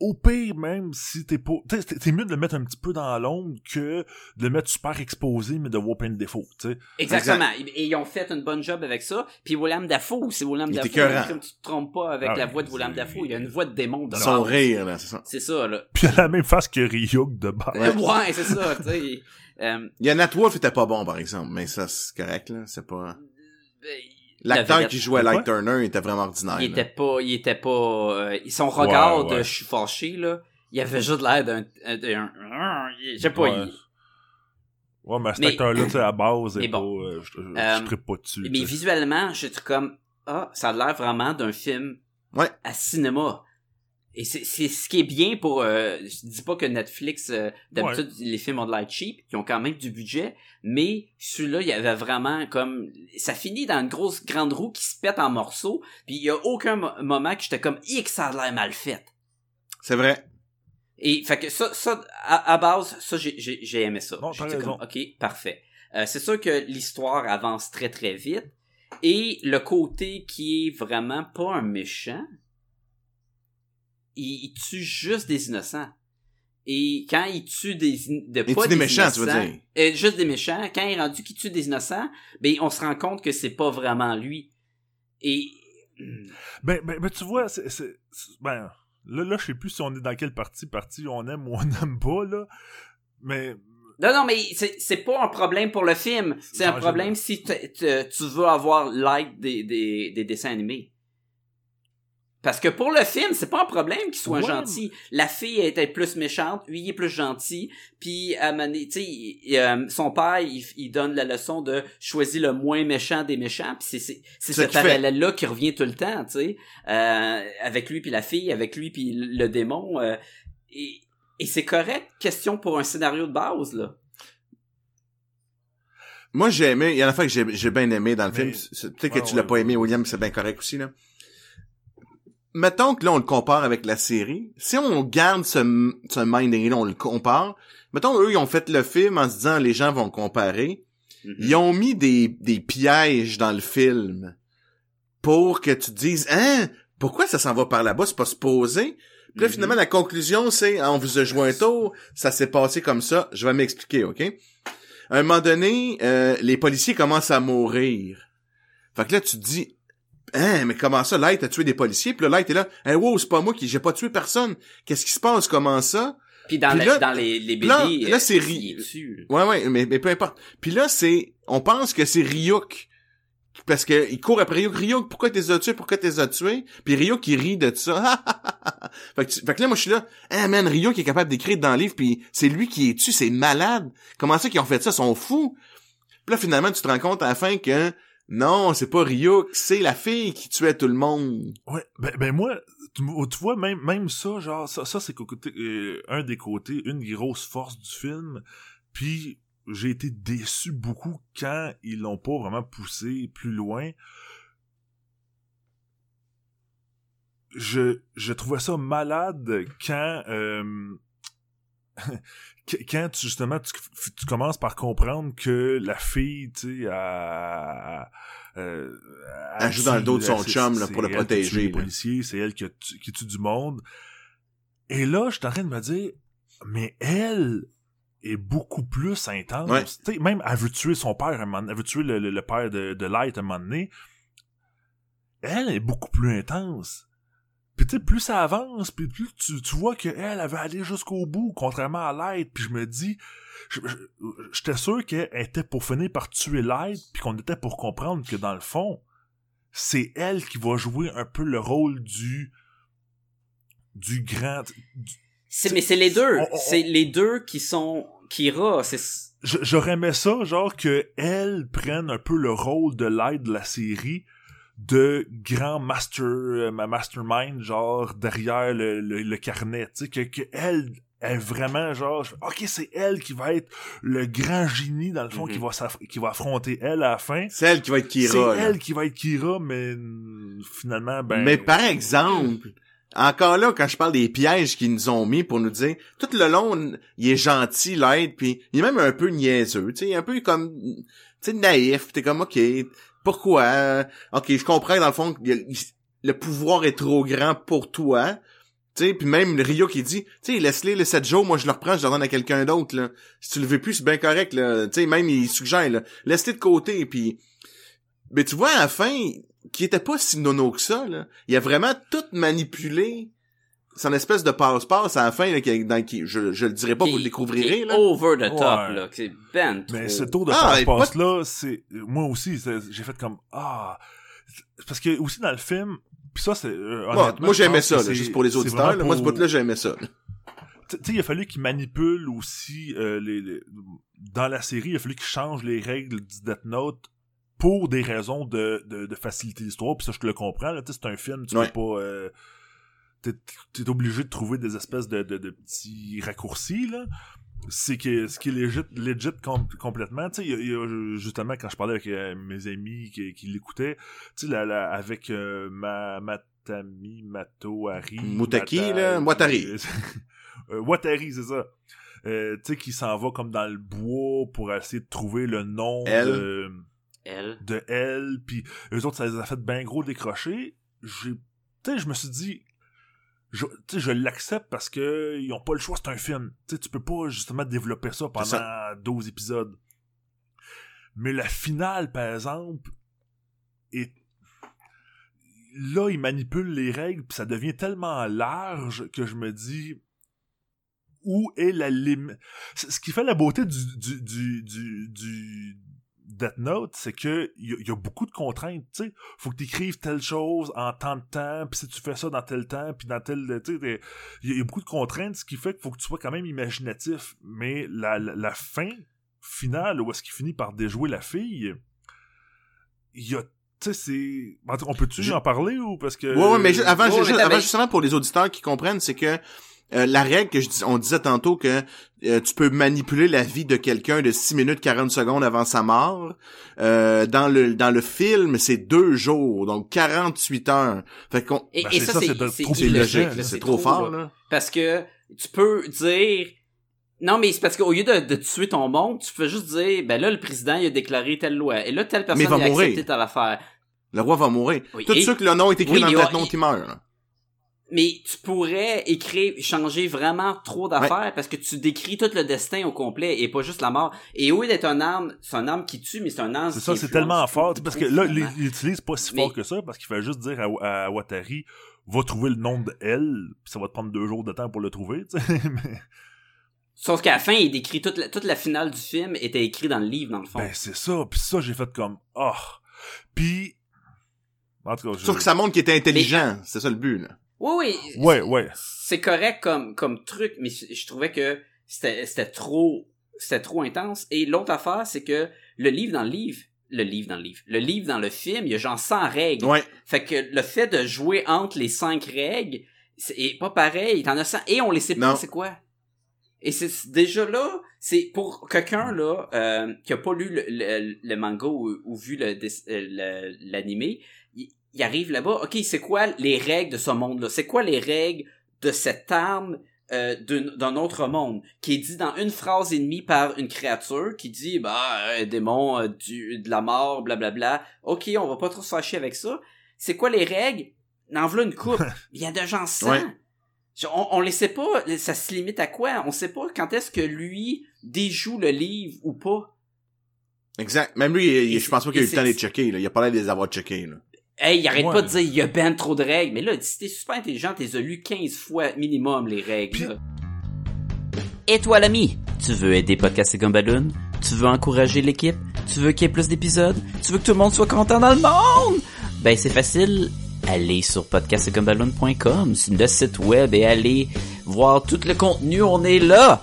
Au pire, même si t'es pas. c'est mieux de le mettre un petit peu dans l'ombre que de le mettre super exposé, mais de voir plein de défauts. t'sais. Exactement. Et, et ils ont fait une bonne job avec ça. Puis William Dafoe, c'est William Dafoe. Comme tu te trompes pas avec Ah la voix de William Dafoe. Il y a une voix de démon de Son rire, là, c'est ça. C'est ça, là. Puis il a la même face que Ryuk de base. Ouais. Ouais, c'est ça, tu sais. Euh, Il y a Nat Wolf était pas bon, par exemple, mais ça, c'est correct, là. C'est pas... L'acteur qui jouait? Light Turner était vraiment ordinaire. il là. était pas il était pas euh, son regard Ouais, ouais. de je suis fâché là il avait juste l'air d'un d'un- je sais pas Ouais. il- Ouais, mais cet Mais- acteur-là, tu sais, à base, Mais est bon. pas, euh, je, je, Euh, je trippe pas dessus. mais visuellement j'étais comme ah ça a l'air vraiment d'un film Ouais. à cinéma et c'est c'est ce qui est bien pour euh, je dis pas que Netflix euh, d'habitude les films ont de l'air cheap ils ont quand même du budget mais celui-là il y avait vraiment comme ça finit dans une grosse grande roue qui se pète en morceaux puis il y a aucun mo- moment que j'étais comme X ça a l'air mal fait C'est vrai. Et fait que ça, ça à, à base, ça j'ai, j'ai, j'ai aimé ça. T'as J'étais comme, ok, parfait. Euh, c'est sûr que l'histoire avance très très vite et le côté qui est vraiment pas un méchant, il, il tue juste des innocents. Et quand il tue des, de Il pas tue des méchants, tu veux dire. euh, juste des méchants, quand il est rendu qu'il tue des innocents, ben on se rend compte que c'est pas vraiment lui. Et Ben, ben, ben, tu vois, c'est, ben, là, là, je sais plus si on est dans quelle partie, partie on aime ou on <laughs> n'aime pas, là. Mais, Non, non, mais c'est, c'est pas un problème pour le film. C'est un problème si tu veux avoir like des, des, des dessins animés. Parce que pour le film, c'est pas un problème qu'il soit Ouais. gentil. La fille était plus méchante, lui il est plus gentil. Puis à tu sais, euh, son père il, il donne la leçon de choisir le moins méchant des méchants. Puis c'est c'est ce parallèle là qui revient tout le temps, tu sais, euh, avec lui puis la fille, avec lui puis le démon. euh, et et c'est correct. Question pour un scénario de base là. Moi, j'ai aimé, il y en a fait que j'ai, j'ai bien aimé dans le Mais- film. Peut-être Ouais, que tu l'as ouais, pas aimé, William, c'est bien correct aussi, là. Mettons que là, on le compare avec la série. Si on garde ce, ce minding-là, on le compare. Mettons, eux, ils ont fait le film en se disant, les gens vont comparer. Mhm. Ils ont mis des, des pièges dans le film pour que tu te dises, hein, pourquoi ça s'en va par là-bas? C'est pas supposé. Puis là, Mhm. finalement, la conclusion, c'est, ah, on vous a joué un tour, ça s'est passé comme ça. Je vais m'expliquer, OK? À un moment donné, euh, les policiers commencent à mourir. Fait que là, tu te dis, hein, mais comment ça, Light a tué des policiers? Puis là, Light est là, hein, wow, c'est pas moi qui, j'ai pas tué personne. Qu'est-ce qui se passe? Comment ça? Puis dans, Puis la- là- dans les les BD, là- là, euh, c'est ri-. Ouais, ouais, mais, mais peu importe. Puis là, c'est, on pense que c'est Ryuk. Parce que il court après Ryuk. Ryuk, pourquoi t'es as tués? Pourquoi t'es as tués? Puis Ryuk, il rit de ça. <laughs> fait, que tu- fait que là, moi, je suis là, ah man, Ryuk est capable d'écrire dans le livre, puis c'est lui qui est tu, c'est malade. Comment ça qu'ils ont fait ça? Ils sont fous. Puis là, finalement, tu te rends compte à la fin que non, c'est pas Ryuk, c'est la fille qui tuait tout le monde. Ouais, ben, ben moi, tu, vois, même, ça, genre, ça, ça c'est euh, un des côtés, une des grosses forces du film. Puis j'ai été déçu beaucoup quand ils l'ont pas vraiment poussé plus loin. Je, je trouvais ça malade quand euh, <laughs> quand tu, justement tu, tu commences par comprendre que la fille, tu sais, a, euh, Elle joue dans le dos de son chum, là, pour le protéger, Les là. policiers, c'est elle qui, tue du monde. Et là, je suis en train de me dire, mais elle est beaucoup plus intense. Ouais. Même, elle veut tuer son père, un moment elle veut tuer le, le- le père de, de Light un moment donné. Elle est beaucoup plus intense. Puis tu sais, plus ça avance, puis plus tu, tu vois qu'elle, elle veut aller jusqu'au bout, contrairement à Light. Puis je me dis, j'étais sûr qu'elle était pour finir par tuer Light, puis qu'on était pour comprendre que dans le fond, c'est elle qui va jouer un peu le rôle du du grand du- C'est mais c'est les deux, c'est les deux qui sont Kira, c'est Je- j'aurais aimé ça genre que elle prenne un peu le rôle de Light de la série de grand master euh, ma mastermind genre derrière le, le, le carnet tu sais que, que elle est vraiment genre je- ok c'est elle qui va être le grand génie dans le fond Mhm. qui va s'aff- qui va affronter elle à la fin C'est elle qui va être Kira. c'est elle qui va être Kira mais finalement ben Mais par exemple, encore là, quand je parle des pièges qu'ils nous ont mis pour nous dire, tout le long, il est gentil, l'aide, puis il est même un peu niaiseux, tu sais, il est un peu comme, tu sais, naïf, pis t'es comme, ok, pourquoi? Euh, Ok, je comprends, dans le fond, il- le pouvoir est trop grand pour toi, tu puis même Rio qui dit, tu sais, laisse-les le 7 jours, moi je le reprends, je le donne à quelqu'un d'autre. Si tu le veux plus, c'est bien correct, là. Tu sais, même il suggère, là, laisse-les de côté, puis... Mais tu vois, à la fin, qui était pas si nono que ça, là. Il a vraiment tout manipulé. Son espèce de passe-passe à la fin, là, qui, dans, qui, je, je le dirais pas, vous le découvrirez, là. over the top Ouais. là, c'est ben trop. Mais ce tour de Ah, et passe-passe là, c'est moi aussi, c'est- j'ai fait comme ah parce que aussi dans le film, puis ça c'est euh, Bon, moi j'aimais ça, là, c'est- juste pour les c'est auditeurs. là. Moi, ce bout-là, j'aimais ça. Tu sais, il a fallu qu'il manipule aussi euh, les, les- dans la série, il a fallu qu'il change les règles du Death Note pour des raisons de, de, de faciliter l'histoire, puis ça je te le comprends, là, tu sais, c'est un film, tu Ouais. peux pas euh, t'es, t'es obligé de trouver des espèces de, de, de petits raccourcis, là. C'est que ce qui est legit, legit com- complètement, tu sais, justement quand je parlais avec euh, mes amis qui, qui l'écoutaient, tu sais, la- la- avec euh, ma Matami Matoari, Mutaki, Mata- là, Watari. <laughs> euh, Watari, c'est ça. Euh, tu sais, qui s'en va comme dans le bois pour essayer de trouver le nom Elle. de, Elle. de elle, puis eux autres, ça les a fait bien gros décrocher. J'ai, tu sais, je me suis dit, je, je l'accepte parce que ils ont pas le choix, c'est un film. Tu sais, tu peux pas justement développer ça pendant C'est 12 épisodes. Mais la finale, par exemple, est là, il manipule les règles, puis ça devient tellement large que je me dis où est la limite? Ce qui fait la beauté du, du, du, du, du- Death Note, c'est que il y, a- il y a beaucoup de contraintes, tu sais. Faut que tu écrives telle chose en tant de temps, puis si tu fais ça dans tel temps, puis dans tel, tu sais, il y, a- il y a beaucoup de contraintes, ce qui fait qu'il faut que tu sois quand même imaginatif. Mais la, la, la fin finale, où est-ce qu'il finit par déjouer la fille, il y a, tu sais, c'est, on peut-tu Je- en parler ou parce que. Ouais, ouais, mais ju- avant, juste- avant, justement, pour les auditeurs qui comprennent, c'est que euh, la règle que je dis, on disait tantôt que euh, tu peux manipuler la vie de quelqu'un de 6 minutes 40 secondes avant sa mort. Euh, dans le dans le film, c'est deux jours, donc 48 heures. Fait qu'on Et, Ben, et ça, ça, c'est trop logique, là, c'est trop fort là. là. Parce que tu peux dire. Non, mais c'est parce qu'au lieu de, de tuer ton monde, tu peux juste dire, ben là, le président, il a déclaré telle loi. Et là, telle personne il va il a mourir. accepté telle affaire. Le roi va mourir. Oui, Tout et- ceux que le nom est écrit Oui, dans mais le nom il- qui meurt. Mais tu pourrais écrire, changer vraiment trop d'affaires parce que tu décris tout le destin au complet et pas juste la mort. Et lieu d'être un arme, c'est un arme qui tue, mais c'est un arme C'est ça, c'est tellement fort. tu sais, Parce que là, il il utilise pas si Mais- fort que ça, parce qu'il fait juste dire à, à Watari, va trouver le nom de elle, puis ça va te prendre deux jours de temps pour le trouver, tu sais. <laughs> Mais, Sauf qu'à la fin, il décrit toute la, toute la finale du film était écrit dans le livre, dans le fond. ben, c'est ça. Puis ça, j'ai fait comme, oh. Puis, en tout cas, je... Sauf que ça montre qu'il était intelligent, c'est ça le but là. Oui, oui. Ouais, ouais. C'est correct comme, comme truc, mais je trouvais que c'était, c'était trop, c'était trop intense. Et l'autre affaire, c'est que le livre dans le livre, le livre dans le livre, le livre dans le film, il y a genre 100 règles. Ouais. Fait que le fait de jouer entre les cinq règles, c'est pas pareil. T'en as 100 et on les sait pas c'est quoi. Et c'est déjà là, c'est pour quelqu'un là euh, qui a pas lu le, le, le manga ou, ou vu le dess- le- l'animé, il, arrive là-bas. Ok, c'est quoi les règles de ce monde-là? C'est quoi les règles de cette arme euh, d'un autre monde? Qui est dit dans une phrase et demie par une créature qui dit bah un démon euh, du, de la mort blablabla. Ok, on va pas trop se fâcher avec ça. C'est quoi les règles? En voilà une coupe. <laughs> Il y a de gens sans. Ouais. On, on les sait pas, ça se limite à quoi? On sait pas quand est-ce que lui déjoue le livre ou pas. Exact. Même lui, il- je pense pas qu'il a eu le temps de les checker là. Il a pas l'air de les avoir checkés là. Hey, il arrête Ouais. pas de dire il y a ben trop de règles. Mais là, si t'es super intelligent, t'es lu 15 fois minimum les règles. Puis-. Et toi l'ami, tu veux aider Podcast et Gumballoon? Tu veux encourager l'équipe? Tu veux qu'il y ait plus d'épisodes? Tu veux que tout le monde soit content dans le monde? Ben c'est facile. Allez sur podcastgumballoon.com, c'est le site web et allez voir tout le contenu, on est là!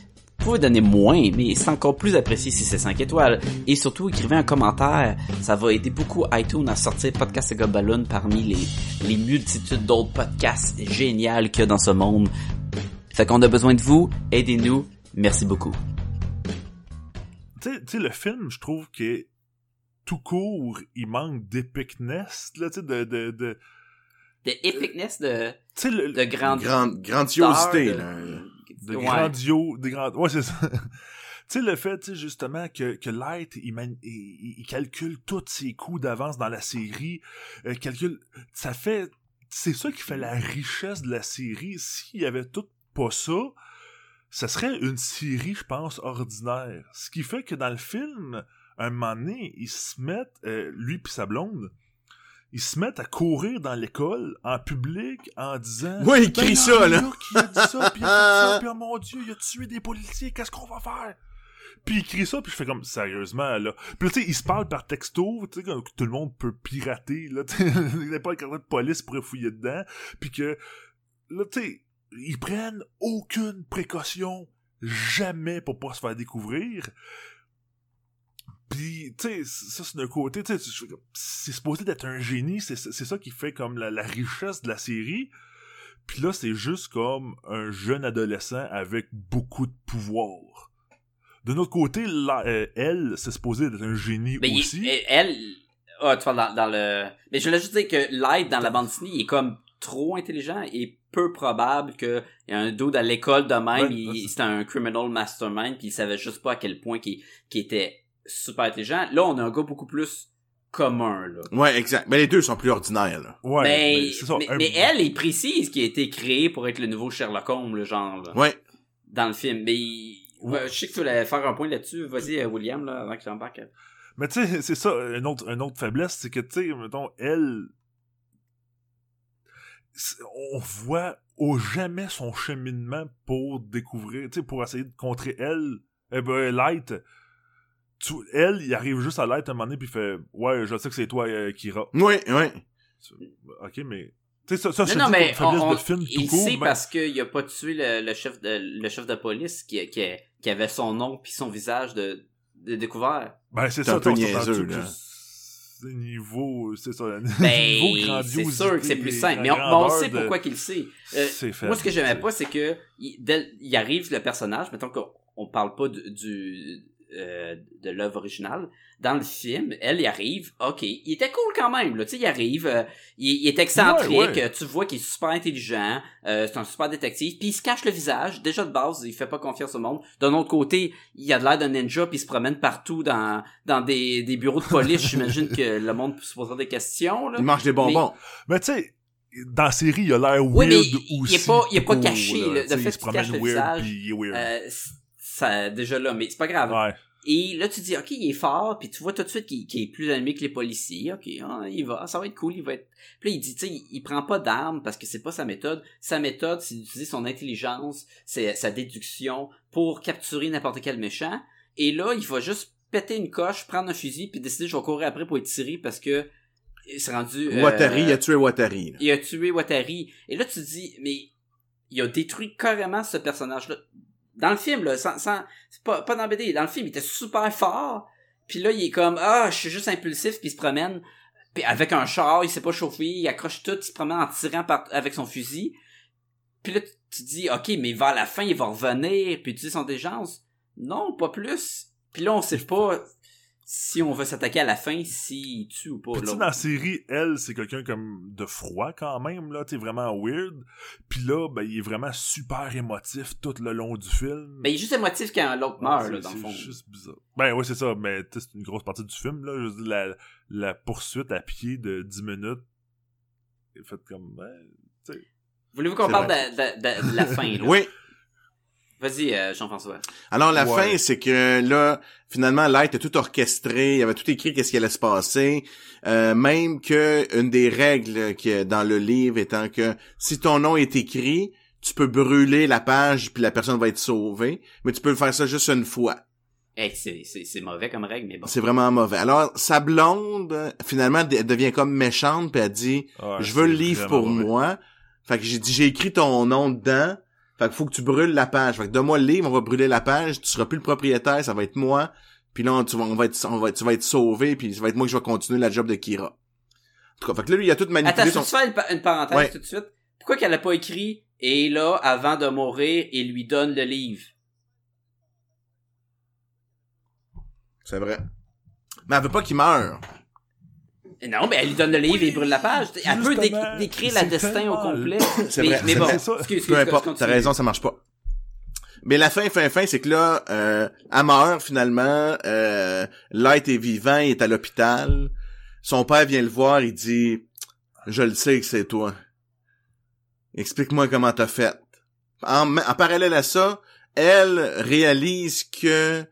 Vous pouvez donner moins, mais c'est encore plus apprécié si c'est 5 étoiles. Et surtout, écrivez un commentaire. Ça va aider beaucoup iTunes à sortir Podcast et Gobaloon parmi les, les multitudes d'autres podcasts géniaux qu'il y a dans ce monde. Fait qu'on a besoin de vous. Aidez-nous. Merci beaucoup. Tu sais- tu sais, le film, je trouve que tout court, il manque d'epicness, là, tu sais, de, de, de, De epicness de, tu sais, le, de grande... Grande grandiosité de- là. De Ouais. grandio, de grand, ouais, c'est ça. <laughs> tu sais, le fait, justement, que, que Light, il, man- il, il calcule tous ses coups d'avance dans la série, euh, calcule, ça fait, c'est ça qui fait la richesse de la série. S'il y avait tout pas ça, ça serait une série, je pense, ordinaire. Ce qui fait que dans le film, un moment donné, ils se mettent, euh, lui puis sa blonde, ils se mettent à courir dans l'école, en public, en disant... Ouais, il Ben, crie il y en ça, là. qui a dit ça, puis il a ça, oh mon dieu, il a tué des policiers, qu'est-ce qu'on va faire? Puis il crie ça, puis je fais comme, sérieusement, là. Puis tu sais, il se parle par texto, tu sais, que tout le monde peut pirater, là, tu sais, <laughs> n'importe quel de police pourrait fouiller dedans, puis que, là, tu sais, ils prennent aucune précaution, jamais pour pas se faire découvrir. Puis, tu sais, ça c'est d'un côté, tu sais, c'est supposé d'être un génie, c'est ça qui fait comme la, la richesse de la série. Puis là, c'est juste comme un jeune adolescent avec beaucoup de pouvoir. De notre côté, là, euh, elle, c'est supposé d'être un génie Mais il- aussi. elle, ah, tu parles dans, dans le. Mais je voulais juste dire que Light dans la bande dessinée, il est comme trop intelligent et peu probable qu'il y a un dude à l'école de même, Ouais, c'était un criminal mastermind, puis il savait juste pas à quel point qu'il qu'il était super intelligent. Là, on a un gars beaucoup plus commun, là. Ouais, exact. Mais les deux sont plus ordinaires, là. Ouais, mais, mais c'est ça. mais, un- mais elle est précise qu'il a été créé pour être le nouveau Sherlock Holmes, le genre, là, Ouais. dans le film. Mais il- Ouais. ouais, je sais que tu voulais faire un point là-dessus. Vas-y, euh, William, là, avant que j'embarque. Mais tu sais, c'est ça, une autre, une autre faiblesse, c'est que, tu sais, mettons, elle... On voit au jamais son cheminement pour découvrir, tu sais, pour essayer de contrer elle, eh ben, Light. Tu, elle, il arrive juste à Light un moment donné, puis il fait « Ouais, je sais que c'est toi, euh, Kira. Oui, oui. » Ok, mais... Tu sais, ça, ça je Non, te non, mais on- on- de film il court, sait mais- parce qu'il a pas tué le, le chef de le chef de police qui, qui, qui avait son nom puis son visage de, de découvert. Ben, c'est C'est ça, un peu niaiseux, là. C'est niveau, c'est ça, <laughs> niveau Ben, c'est sûr que c'est plus simple. Mais on, on sait de- pourquoi qu'il le sait. Euh, C'est faible, moi, ce que j'aimais c'est- pas, c'est que il, dès- il arrive le personnage, mettons qu'on on parle pas du, du, euh, de l'œuvre originale. Dans le film, elle y arrive, ok, il était cool quand même, là, tu sais, il arrive, euh, il, il est excentrique, Ouais, ouais. euh, tu vois qu'il est super intelligent, euh, c'est un super détective, puis il se cache le visage, déjà de base, il fait pas confiance au monde. D'un autre côté, il a de l'air d'un ninja, puis il se promène partout dans, dans des, des bureaux de police, j'imagine que le monde se posera des questions, là. Il mange des bonbons. Mais tu sais, dans la série, il a l'air weird Oui, mais il- il est aussi. pas- il est pas caché, là. le fait il qu'il cache promène le weird, visage, il. Euh, ça, déjà là, mais c'est pas grave. ouais. Et là, tu dis, OK, il est fort, puis tu vois tout de suite qu'il est plus animé que les policiers. OK, ah, il va, ça va être cool, il va être... Puis là, il dit, tu sais, il, il prend pas d'armes parce que c'est pas sa méthode. Sa méthode, c'est d'utiliser son intelligence, c'est sa déduction pour capturer n'importe quel méchant. Et là, il va juste péter une coche, prendre un fusil, puis décider, je vais courir après pour être tiré parce que il s'est rendu... euh, Watari, il a tué Watari. là. il a tué Watari. Et là, tu dis, mais il a détruit carrément ce personnage-là. Dans le film, là, sans, sans, c'est pas, pas dans BD, dans le film, il était super fort. Puis là, il est comme, ah, je suis juste impulsif, puis il se promène. Puis avec un char, il s'est pas chauffé, il accroche tout, il se promène en tirant avec son fusil. Puis là, tu tu dis, ok, mais vers la fin, il va revenir, puis utiliser son défense. Non, pas plus. Puis là, on sait pas si on veut s'attaquer à la fin, s'il tue ou pas. Puis tu sais, l'autre. dans la série, elle, c'est quelqu'un comme de froid quand même, là, sais, vraiment weird. Puis là, ben, il est vraiment super émotif tout le long du film. Mais il est juste émotif quand l'autre Ouais, meurt, c'est- là, dans le c'est fond. juste bizarre. Ben oui, c'est ça, mais tu sais, c'est une grosse partie du film, là. Je veux dire, la, la poursuite à pied de 10 minutes est faite comme... ben. Voulez-vous qu'on C'est parle vrai. de, de- de- de la fin, là? Oui. Vas-y, euh, Jean-François. Alors la Ouais. fin, c'est que là, finalement, Light a tout orchestré, il avait tout écrit qu'est-ce qui allait se passer, euh, même que une des règles qui est dans le livre étant que si ton nom est écrit, tu peux brûler la page puis la personne va être sauvée, mais tu peux faire ça juste une fois. Hey, c'est, c'est, c'est mauvais comme règle, mais bon. C'est vraiment mauvais. Alors sa blonde finalement de- devient comme méchante puis elle dit Ouais, je veux le livre pour mauvais. moi. Fait que j'ai dit j'ai écrit ton nom dedans. Fait que faut que tu brûles la page. Fait que donne-moi le livre, on va brûler la page, tu seras plus le propriétaire, ça va être moi. Puis là, tu vas, on va être, on va, tu vas être sauvé, puis ça va être moi qui vais continuer la job de Kira. En tout cas, fait que là, lui, il a tout manipulé Attends, son... te fais une, pa- une parenthèse Ouais. tout de suite? Pourquoi qu'elle a pas écrit et là, avant de mourir, il lui donne le livre? C'est vrai. Mais elle veut pas qu'il meure. Et Non, mais elle lui donne le livre et il brûle la page. Elle peut décrire la destin au complet. C'est mais, vrai, mais c'est bon, excuse, excuse, Peu importe, t'as raison, ça marche pas. Mais la fin, fin, fin, c'est que là, euh, elle meurt finalement. Euh, Light est vivant, il est à l'hôpital. Son père vient le voir, il dit Je le sais que c'est toi. Explique-moi comment t'as fait. En, en parallèle à ça, elle réalise que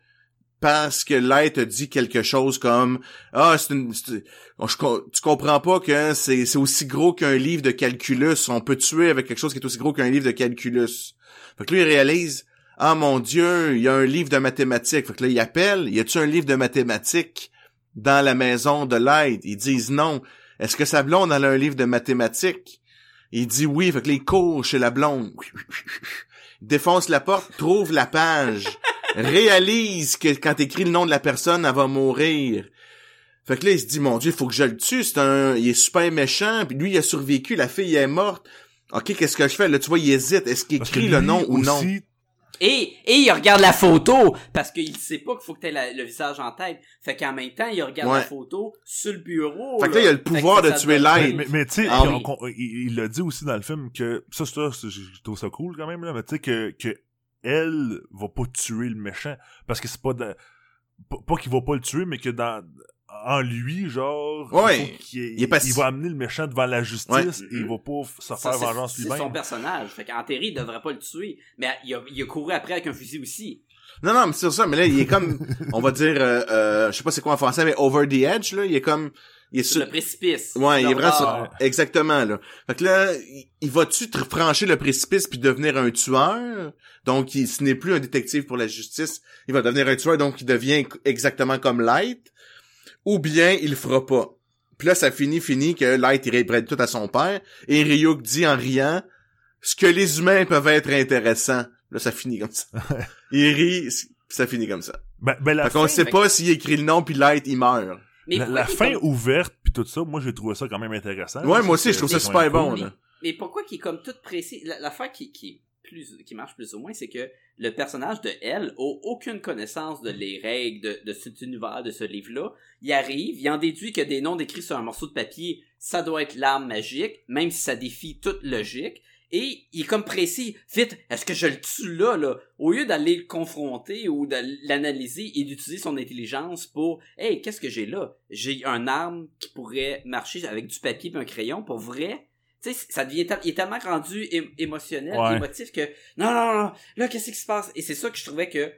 parce que a dit quelque chose comme ah c'est une tu comprends pas que c'est aussi gros qu'un livre de calculus. On peut tuer avec quelque chose qui est aussi gros qu'un livre de calculus fait que lui il réalise ah mon dieu il y a un livre de mathématiques fait que là il appelle y a-tu un livre de mathématiques dans la maison de Light ils disent non. Est-ce que sa blonde a un livre de mathématiques il dit oui fait que là il chez la blonde. <laughs> Il défonce la porte trouve la page réalise que quand t'écris le nom de la personne, elle va mourir. Fait que là, il se dit, mon Dieu, il faut que je le tue, c'est un, il est super méchant, puis lui, il a survécu, la fille est morte. Ok, qu'est-ce que je fais? Là, tu vois, il hésite. Est-ce qu'il écrit le nom ou non? Et, et il regarde la photo parce qu'il sait pas qu'il faut que t'aies la- le visage en tête. Fait qu'en même temps, il regarde Ouais. la photo sur le bureau. Fait que là, il a le pouvoir de tuer Light. Mais, mais, tu sais, Ah oui. il il l'a dit aussi dans le film que ça, ça, c'est- je je trouve ça cool quand même là, mais tu sais que que elle va pas tuer le méchant parce que c'est pas de, pas, qu'il va pas le tuer, mais que dans en lui, genre, Ouais. il, Il est pas- il va amener le méchant devant la justice Ouais. et il va pas se faire vengeance C'est son lui-même. personnage. Fait qu'en théorie, il devrait pas le tuer. Mais il a, il a couru après avec un fusil aussi. Non, non, mais c'est ça, mais là, il est comme, on va dire, euh, euh, je sais pas c'est quoi en français, mais over the edge, là, il est comme, il est Sur sur, le précipice. ouais, il est vraiment le sur, exactement, là. Fait que là, il, va-tu franchir le précipice puis devenir un tueur? Donc, il, ce n'est plus un détective pour la justice, il va devenir un tueur, donc il devient exactement comme Light, ou bien il le fera pas. Puis là, ça finit, finit que Light, il réprête tout à son père, et Ryuk dit en riant, ce que les humains peuvent être intéressants. Là, ça finit comme ça. <laughs> il rit, ça finit comme ça. Ben, ben la Fait qu'on fin, sait fait- pas s'il écrit le nom puis Light, il meurt. Mais la, fin comme- ouverte puis tout ça, moi j'ai trouvé ça quand même intéressant. Ouais, là. moi aussi, je trouve ça c'est super cool. bon, Mais, là. mais pourquoi qui est comme tout précis? La- L'affaire qui, qui plus qui marche plus ou moins, c'est que le personnage de elle a aucune connaissance de les règles de, de cet univers, de ce livre-là. Il arrive, il en déduit que des noms décrits sur un morceau de papier, ça doit être l'arme magique, même si ça défie toute logique. Et il est comme précis. Vite, est-ce que je le tue là, là? Au lieu d'aller le confronter ou de l'analyser et d'utiliser son intelligence pour, hey, qu'est-ce que j'ai là? J'ai un arme qui pourrait marcher avec du papier et un crayon pour vrai? Tu sais, ça devient, il est tellement rendu émotionnel, Ouais. émotif que, non, non, non, là, qu'est-ce qui se passe? Et c'est ça que je trouvais que,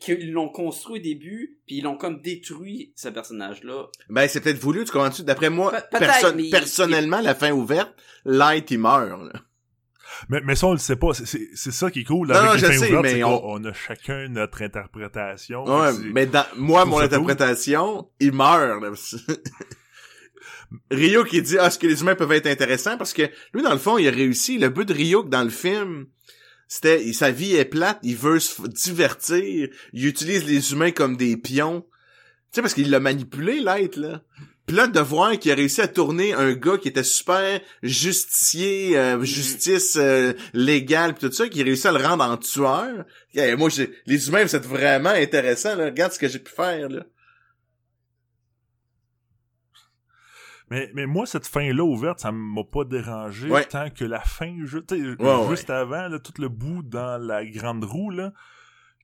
qu'ils l'ont construit au début, puis ils l'ont comme détruit, ce personnage-là. Ben, c'est peut-être voulu, tu comprends-tu? D'après moi, Pe- peut-être, perso- mais personnellement, la fin ouverte, Light, il meurt, là. Mais, mais ça, on le sait pas. C'est- C'est c'est ça qui est cool Non, avec non, les je fins sais, ouvertes, mais on- a chacun notre interprétation. Ouais, mais dans, moi, mon cool. interprétation, il meurt, là. Ryuk, il dit, ah, est-ce que les humains peuvent être intéressants? Parce que, lui, dans le fond, il a réussi. Le but de Ryuk, dans le film, c'était, sa vie est plate, il veut se divertir, il utilise les humains comme des pions. Tu sais, parce qu'il l'a manipulé, l'être, là. Puis là, de voir qu'il a réussi à tourner un gars qui était super justicier, euh, justice euh, légale, pis tout ça, qui a réussi à le rendre en tueur. Eh, moi, j'ai- les humains, c'est vraiment intéressant, là. Regarde ce que j'ai pu faire, là. Mais, mais moi, cette fin-là ouverte, ça m'a pas dérangé Ouais. tant que la fin, Ouais, juste avant, là, tout le bout dans la grande roue, là,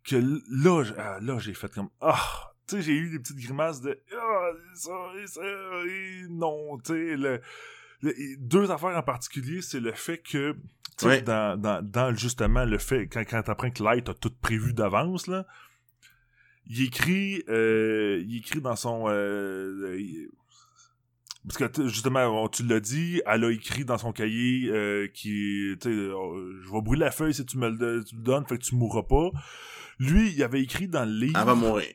que là, ah, là, j'ai fait comme, ah, tu sais, j'ai eu des petites grimaces de, ah, ça, et ça, non, tu sais, le, le- et deux affaires en particulier, c'est le fait que, tu sais, Ouais. dans, dans, dans justement le fait, quand, quand t'apprends que Light a tout prévu d'avance, là, il écrit, euh, il écrit dans son, euh, parce que justement, on- tu l'as dit, elle a écrit dans son cahier euh, qui, tu sais, euh, je vais brûler la feuille si tu me le, tu me le donnes, fait que tu mourras pas. Lui, il avait écrit dans le livre, Elle va mourir.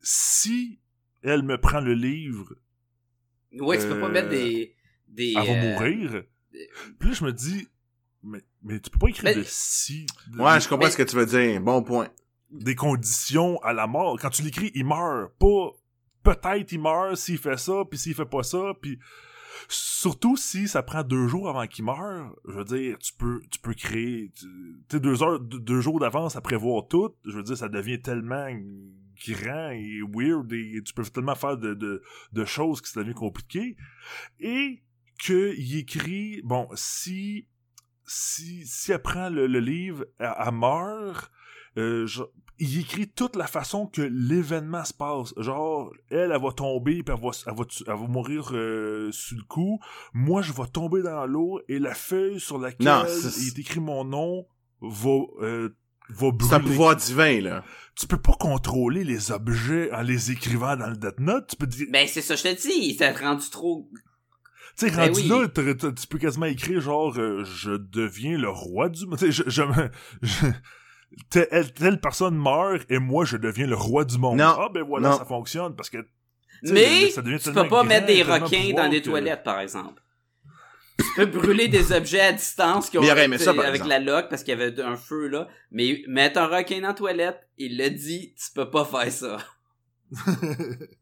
si elle me prend le livre, Ouais, tu peux pas Euh, mettre des, des, elle va euh, mourir. Puis là, je me dis, mais, mais tu peux pas écrire Mais- de si, de- Ouais, je comprends mais- ce que tu veux dire. Bon point. des conditions à la mort. Quand tu l'écris, il meurt. Pas peut-être il meurt s'il fait ça, puis s'il fait pas ça, puis surtout si ça prend deux jours avant qu'il meure. Je veux dire, tu peux, tu peux créer, tu deux heures, deux, jours d'avance à prévoir tout. Je veux dire, ça devient tellement grand et weird et tu peux tellement faire de, choses que ça devient compliqué. Et qu'il écrit, bon, si, si, si elle prend le, livre, elle, elle meurt, euh, je- il écrit toute la façon que l'événement se passe. Genre, elle, elle va tomber, puis elle va, elle va, elle va mourir euh, sur le coup. Moi, je vais tomber dans l'eau, et la feuille sur laquelle Non, il est écrit mon nom va, euh, va brûler. C'est un pouvoir divin, là. Tu peux pas contrôler les objets en les écrivant dans le Death Note. Tu peux dire, Ben, c'est ça, je te dis, il s'est rendu trop... tu sais, Ben rendu oui. là, tu peux quasiment écrire genre, euh, je deviens le roi du monde. Tu sais, je, je, me- je- telle, telle personne meurt et moi je deviens le roi du monde. Non. Ah ben voilà, Non. ça fonctionne parce que. Mais, ça devient tu peux pas grand, mettre des requins dans des que- toilettes, par exemple. tu peux brûler des objets à distance qui ont été ça, avec exemple. la loque parce qu'il y avait un feu là. Mais mettre un requin dans la toilette, il l'a dit, tu peux pas faire ça. <laughs> <laughs>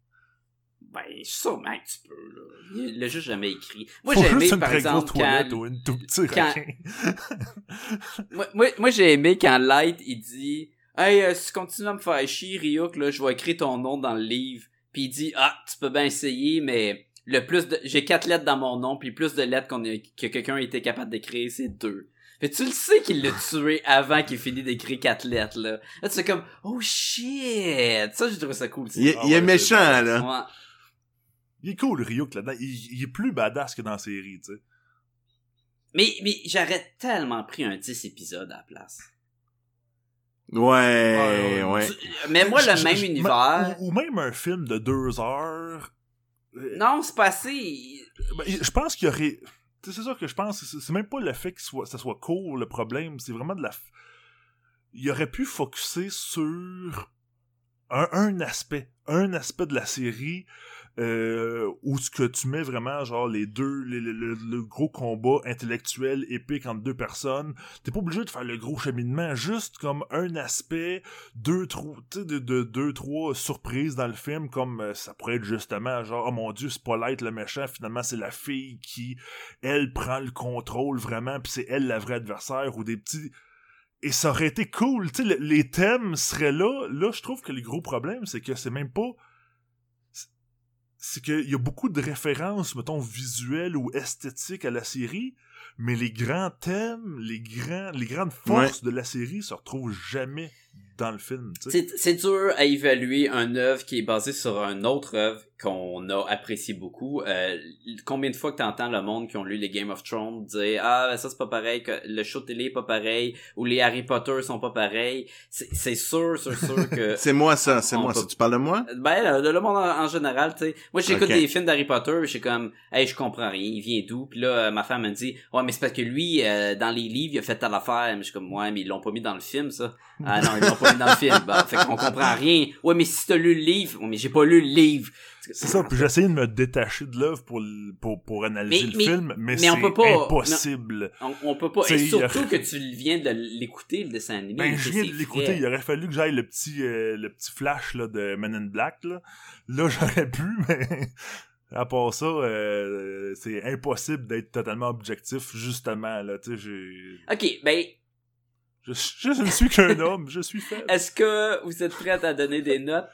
Ben, sûrement que tu peux, là. Il l'a juste jamais écrit. Moi, j'ai aimé, par très exemple, quand... ou une tout petit quand-. <laughs> Moi, moi, moi, j'ai aimé quand Light, il dit « Hey, euh, si tu continues à me faire chier, Ryuk, là, je vais écrire ton nom dans le livre. » Puis il dit « Ah, tu peux bien essayer, mais le plus de... J'ai quatre lettres dans mon nom, puis plus de lettres qu'on a... que quelqu'un a été capable d'écrire, c'est deux. » Fait que tu le sais qu'il l'a <laughs> tué avant qu'il finisse d'écrire quatre lettres, là. Là, tu fais comme « Oh, shit! » Ça, j'ai trouvé ça cool. Il, est- Ah il est méchant, là. Ouais. Il est cool, Ryuk, là-dedans. Il, il est plus badass que dans la série, tu sais. Mais, mais j'aurais tellement pris un 10 épisodes à la place. Ouais, ouais. Tu- Mais moi, le je- même je- univers... Ou, ou même un film de deux heures. euh, Non, c'est pas assez. ben, je pense qu'il y aurait. tu sais, C'est ça que je pense. c'est- même pas le fait que soit, ça soit court le problème. C'est vraiment de la. Il aurait pu focuser sur un, un aspect. Un aspect de la série. Euh, où ce que tu mets vraiment genre les deux le, gros combat intellectuel épique entre deux personnes t'es pas obligé de faire le gros cheminement juste comme un aspect deux trois de, de deux trois surprises dans le film comme euh, ça pourrait être justement genre oh mon dieu c'est pas Light le méchant finalement c'est la fille qui elle prend le contrôle vraiment puis c'est elle la vraie adversaire ou des petits et ça aurait été cool tu sais le- les thèmes seraient là. Là je trouve que le gros problème c'est que c'est même pas c'est qu'il y a beaucoup de références, mettons, visuelles ou esthétiques à la série, mais les grands thèmes, les, grands, les grandes forces de la série se retrouvent jamais dans le film. C'est dur à évaluer un œuvre qui est basée sur un autre œuvre qu'on a apprécié beaucoup. Euh, combien de fois que t'entends le monde qui ont lu les Game of Thrones dire ah ben ça c'est pas pareil, que le show télé est pas pareil ou les Harry Potter sont pas pareils. C'est sûr, sûr, sûr que <laughs> C'est moi, ça, c'est moi, peut- ça. Tu parles de moi? Ben, le, le monde en, en général, tu sais. Moi, j'écoute Ok. des films d'Harry Potter, je suis comme, hey, je comprends rien, il vient d'où? Puis là, euh, ma femme me dit, ouais, mais c'est parce que lui, euh, dans les livres, il a fait telle affaire. Mais je suis comme, ouais, mais ils l'ont pas mis dans le film, ça. Ah non, ils l'ont pas mis dans le <laughs> film. Bah, fait qu'on comprend rien. Ouais, mais si t'as lu le livre, ouais, mais j'ai pas lu le livre. C'est ça, puis j'ai essayé de me détacher de l'œuvre pour, pour, pour analyser Mais- le mais- film, mais, mais on c'est peut pas- impossible. On, on peut pas. T'sais, Et surtout que tu viens de l'écouter, le dessin animé. Ben, je viens de l'écouter, il aurait fallu que j'aille le petit, euh, le petit flash là, de Men in Black. Là, là j'aurais pu, <laughs> mais à part ça, euh, c'est impossible d'être totalement objectif, justement. Là, tu sais, j'ai... Ok, ben, Je, je, je ne suis qu'un <laughs> homme, je suis faible. est-ce que vous êtes prêts à donner des notes?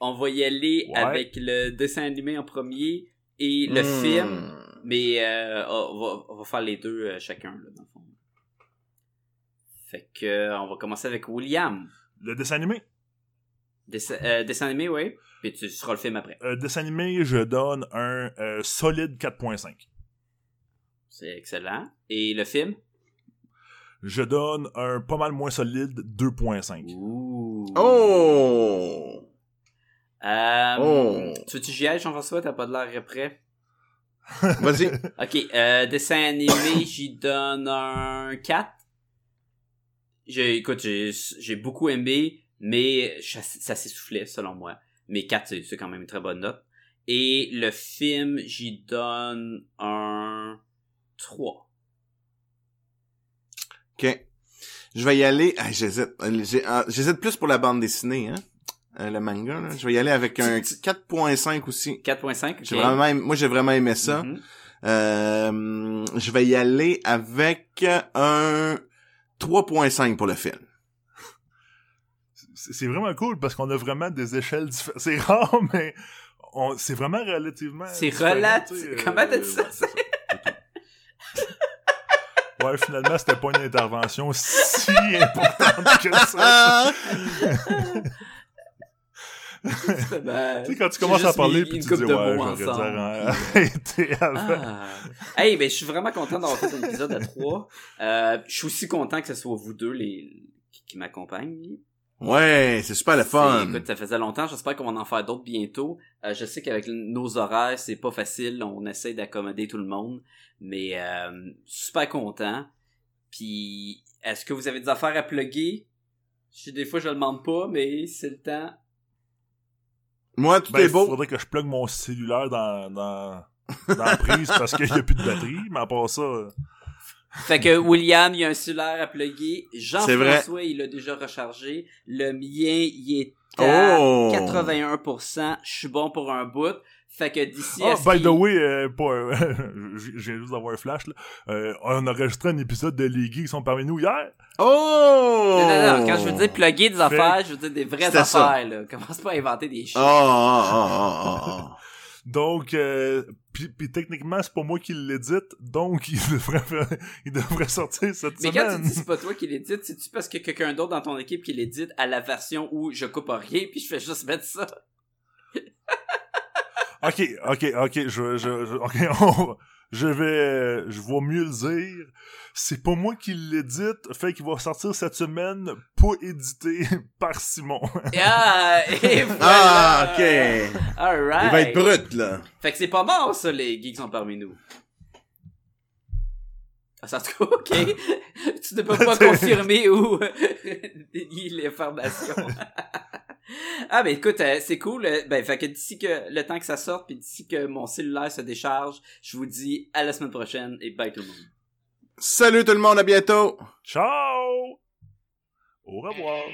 On va y aller Ouais. avec le dessin animé en premier et le Hmm. film, mais euh, on, va, on va faire les deux euh, chacun, là, dans le fond. Fait que, euh, on va commencer avec William. Le dessin animé? Dessin, euh, dessin animé, oui. Puis tu seras le film après. Euh, dessin animé, je donne un euh, solide 4.5. C'est excellent. Et le film? Je donne un pas mal moins solide 2.5. Ouh. Oh! Euh, Oh. Tu veux-tu que j'y aille, Jean-François? T'as pas de l'air prêt? <laughs> Vas-y. Ok, euh, dessin animé, j'y donne un 4. J'ai, écoute, j'ai, j'ai beaucoup aimé, mais ça, ça s'essoufflait, selon moi. Mais 4, c'est, quand même une très bonne note. Et le film, j'y donne un 3. OK. Je vais y aller. Ah, j'hésite. Ah, J'hésite plus pour la bande dessinée, hein. Euh, le manga, là. Je vais y aller avec un 4.5 aussi. 4.5, ok. J'ai vraiment aimé- moi, j'ai vraiment aimé ça. Mhm. Euh, je vais y aller avec un 3.5 pour le film. C'est vraiment cool parce qu'on a vraiment des échelles différentes. C'est <laughs> rare, mais c'est vraiment relativement. C'est relatif- euh, comment t'as dit ça? <laughs> ouais, finalement, c'était pas une intervention si importante que ça. <laughs> Ben, Tu sais, quand tu commences à parler, puis tu dis, ouais, j'aurais dû ensemble, arrêter avant. Ah. Hey, ben, je suis vraiment content d'avoir fait un épisode à trois. Euh, je suis aussi content que ce soit vous deux les qui m'accompagnent. Ouais, c'est super le fun. Écoute, ça faisait longtemps. J'espère qu'on va en faire d'autres bientôt. Euh, je sais qu'avec nos horaires, c'est pas facile. On essaie d'accommoder tout le monde. Mais euh, super content. Puis, est-ce que vous avez des affaires à plugger? Je sais, des fois, je le demande pas, mais c'est le temps. Moi, tout Ben, est beau. faudrait que je plug mon cellulaire dans, dans, dans la prise parce qu'il n'y a plus de batterie, mais à part ça. Fait que William, il y a un cellulaire à plugger. Jean-François, il l'a déjà rechargé. Le mien, il est à Oh! 81%. Je suis bon pour un bout. Fait que d'ici Ah, à ce by the way, euh, pas, euh, <laughs> j'ai juste d'avoir un flash, là. Euh, on a enregistré un épisode de Les Geeks qui sont parmi nous hier. Oh! Non, non, non, quand je veux dire plugger des Fait- affaires, je veux dire des vraies C'était ça. affaires, là. Commence pas à inventer des Oh, shit. oh, oh, oh, oh, oh. Donc, euh, puis, puis techniquement, c'est pas moi qui l'édite, donc <laughs> il devrait, faire- il devrait sortir cette Mais quand tu semaine. dis c'est pas toi qui l'édite, c'est-tu parce que quelqu'un d'autre dans ton équipe qui l'édite à la version où je coupe rien puis je fais juste mettre ça? <laughs> Ok, ok, ok, je, je, je, ok, <laughs> on va- je vais, je vais mieux le dire. C'est pas moi qui l'édite, fait qu'il va sortir cette semaine, pas édité <laughs> par Simon. <laughs> Ah, et voilà! Ah, ok. Alright! Il va être brut, là. Fait que c'est pas mort, ça, les geeks sont parmi nous. Ah, ça, en tout cas, ok. <laughs> tu ne peux pas confirmer ou dénier l'information. ah, ben écoute, euh, c'est cool. Euh, Ben, fait que d'ici que le temps que ça sorte, puis d'ici que mon cellulaire se décharge, je vous dis à la semaine prochaine et bye tout le monde. Salut tout le monde, à bientôt! Ciao! Au revoir!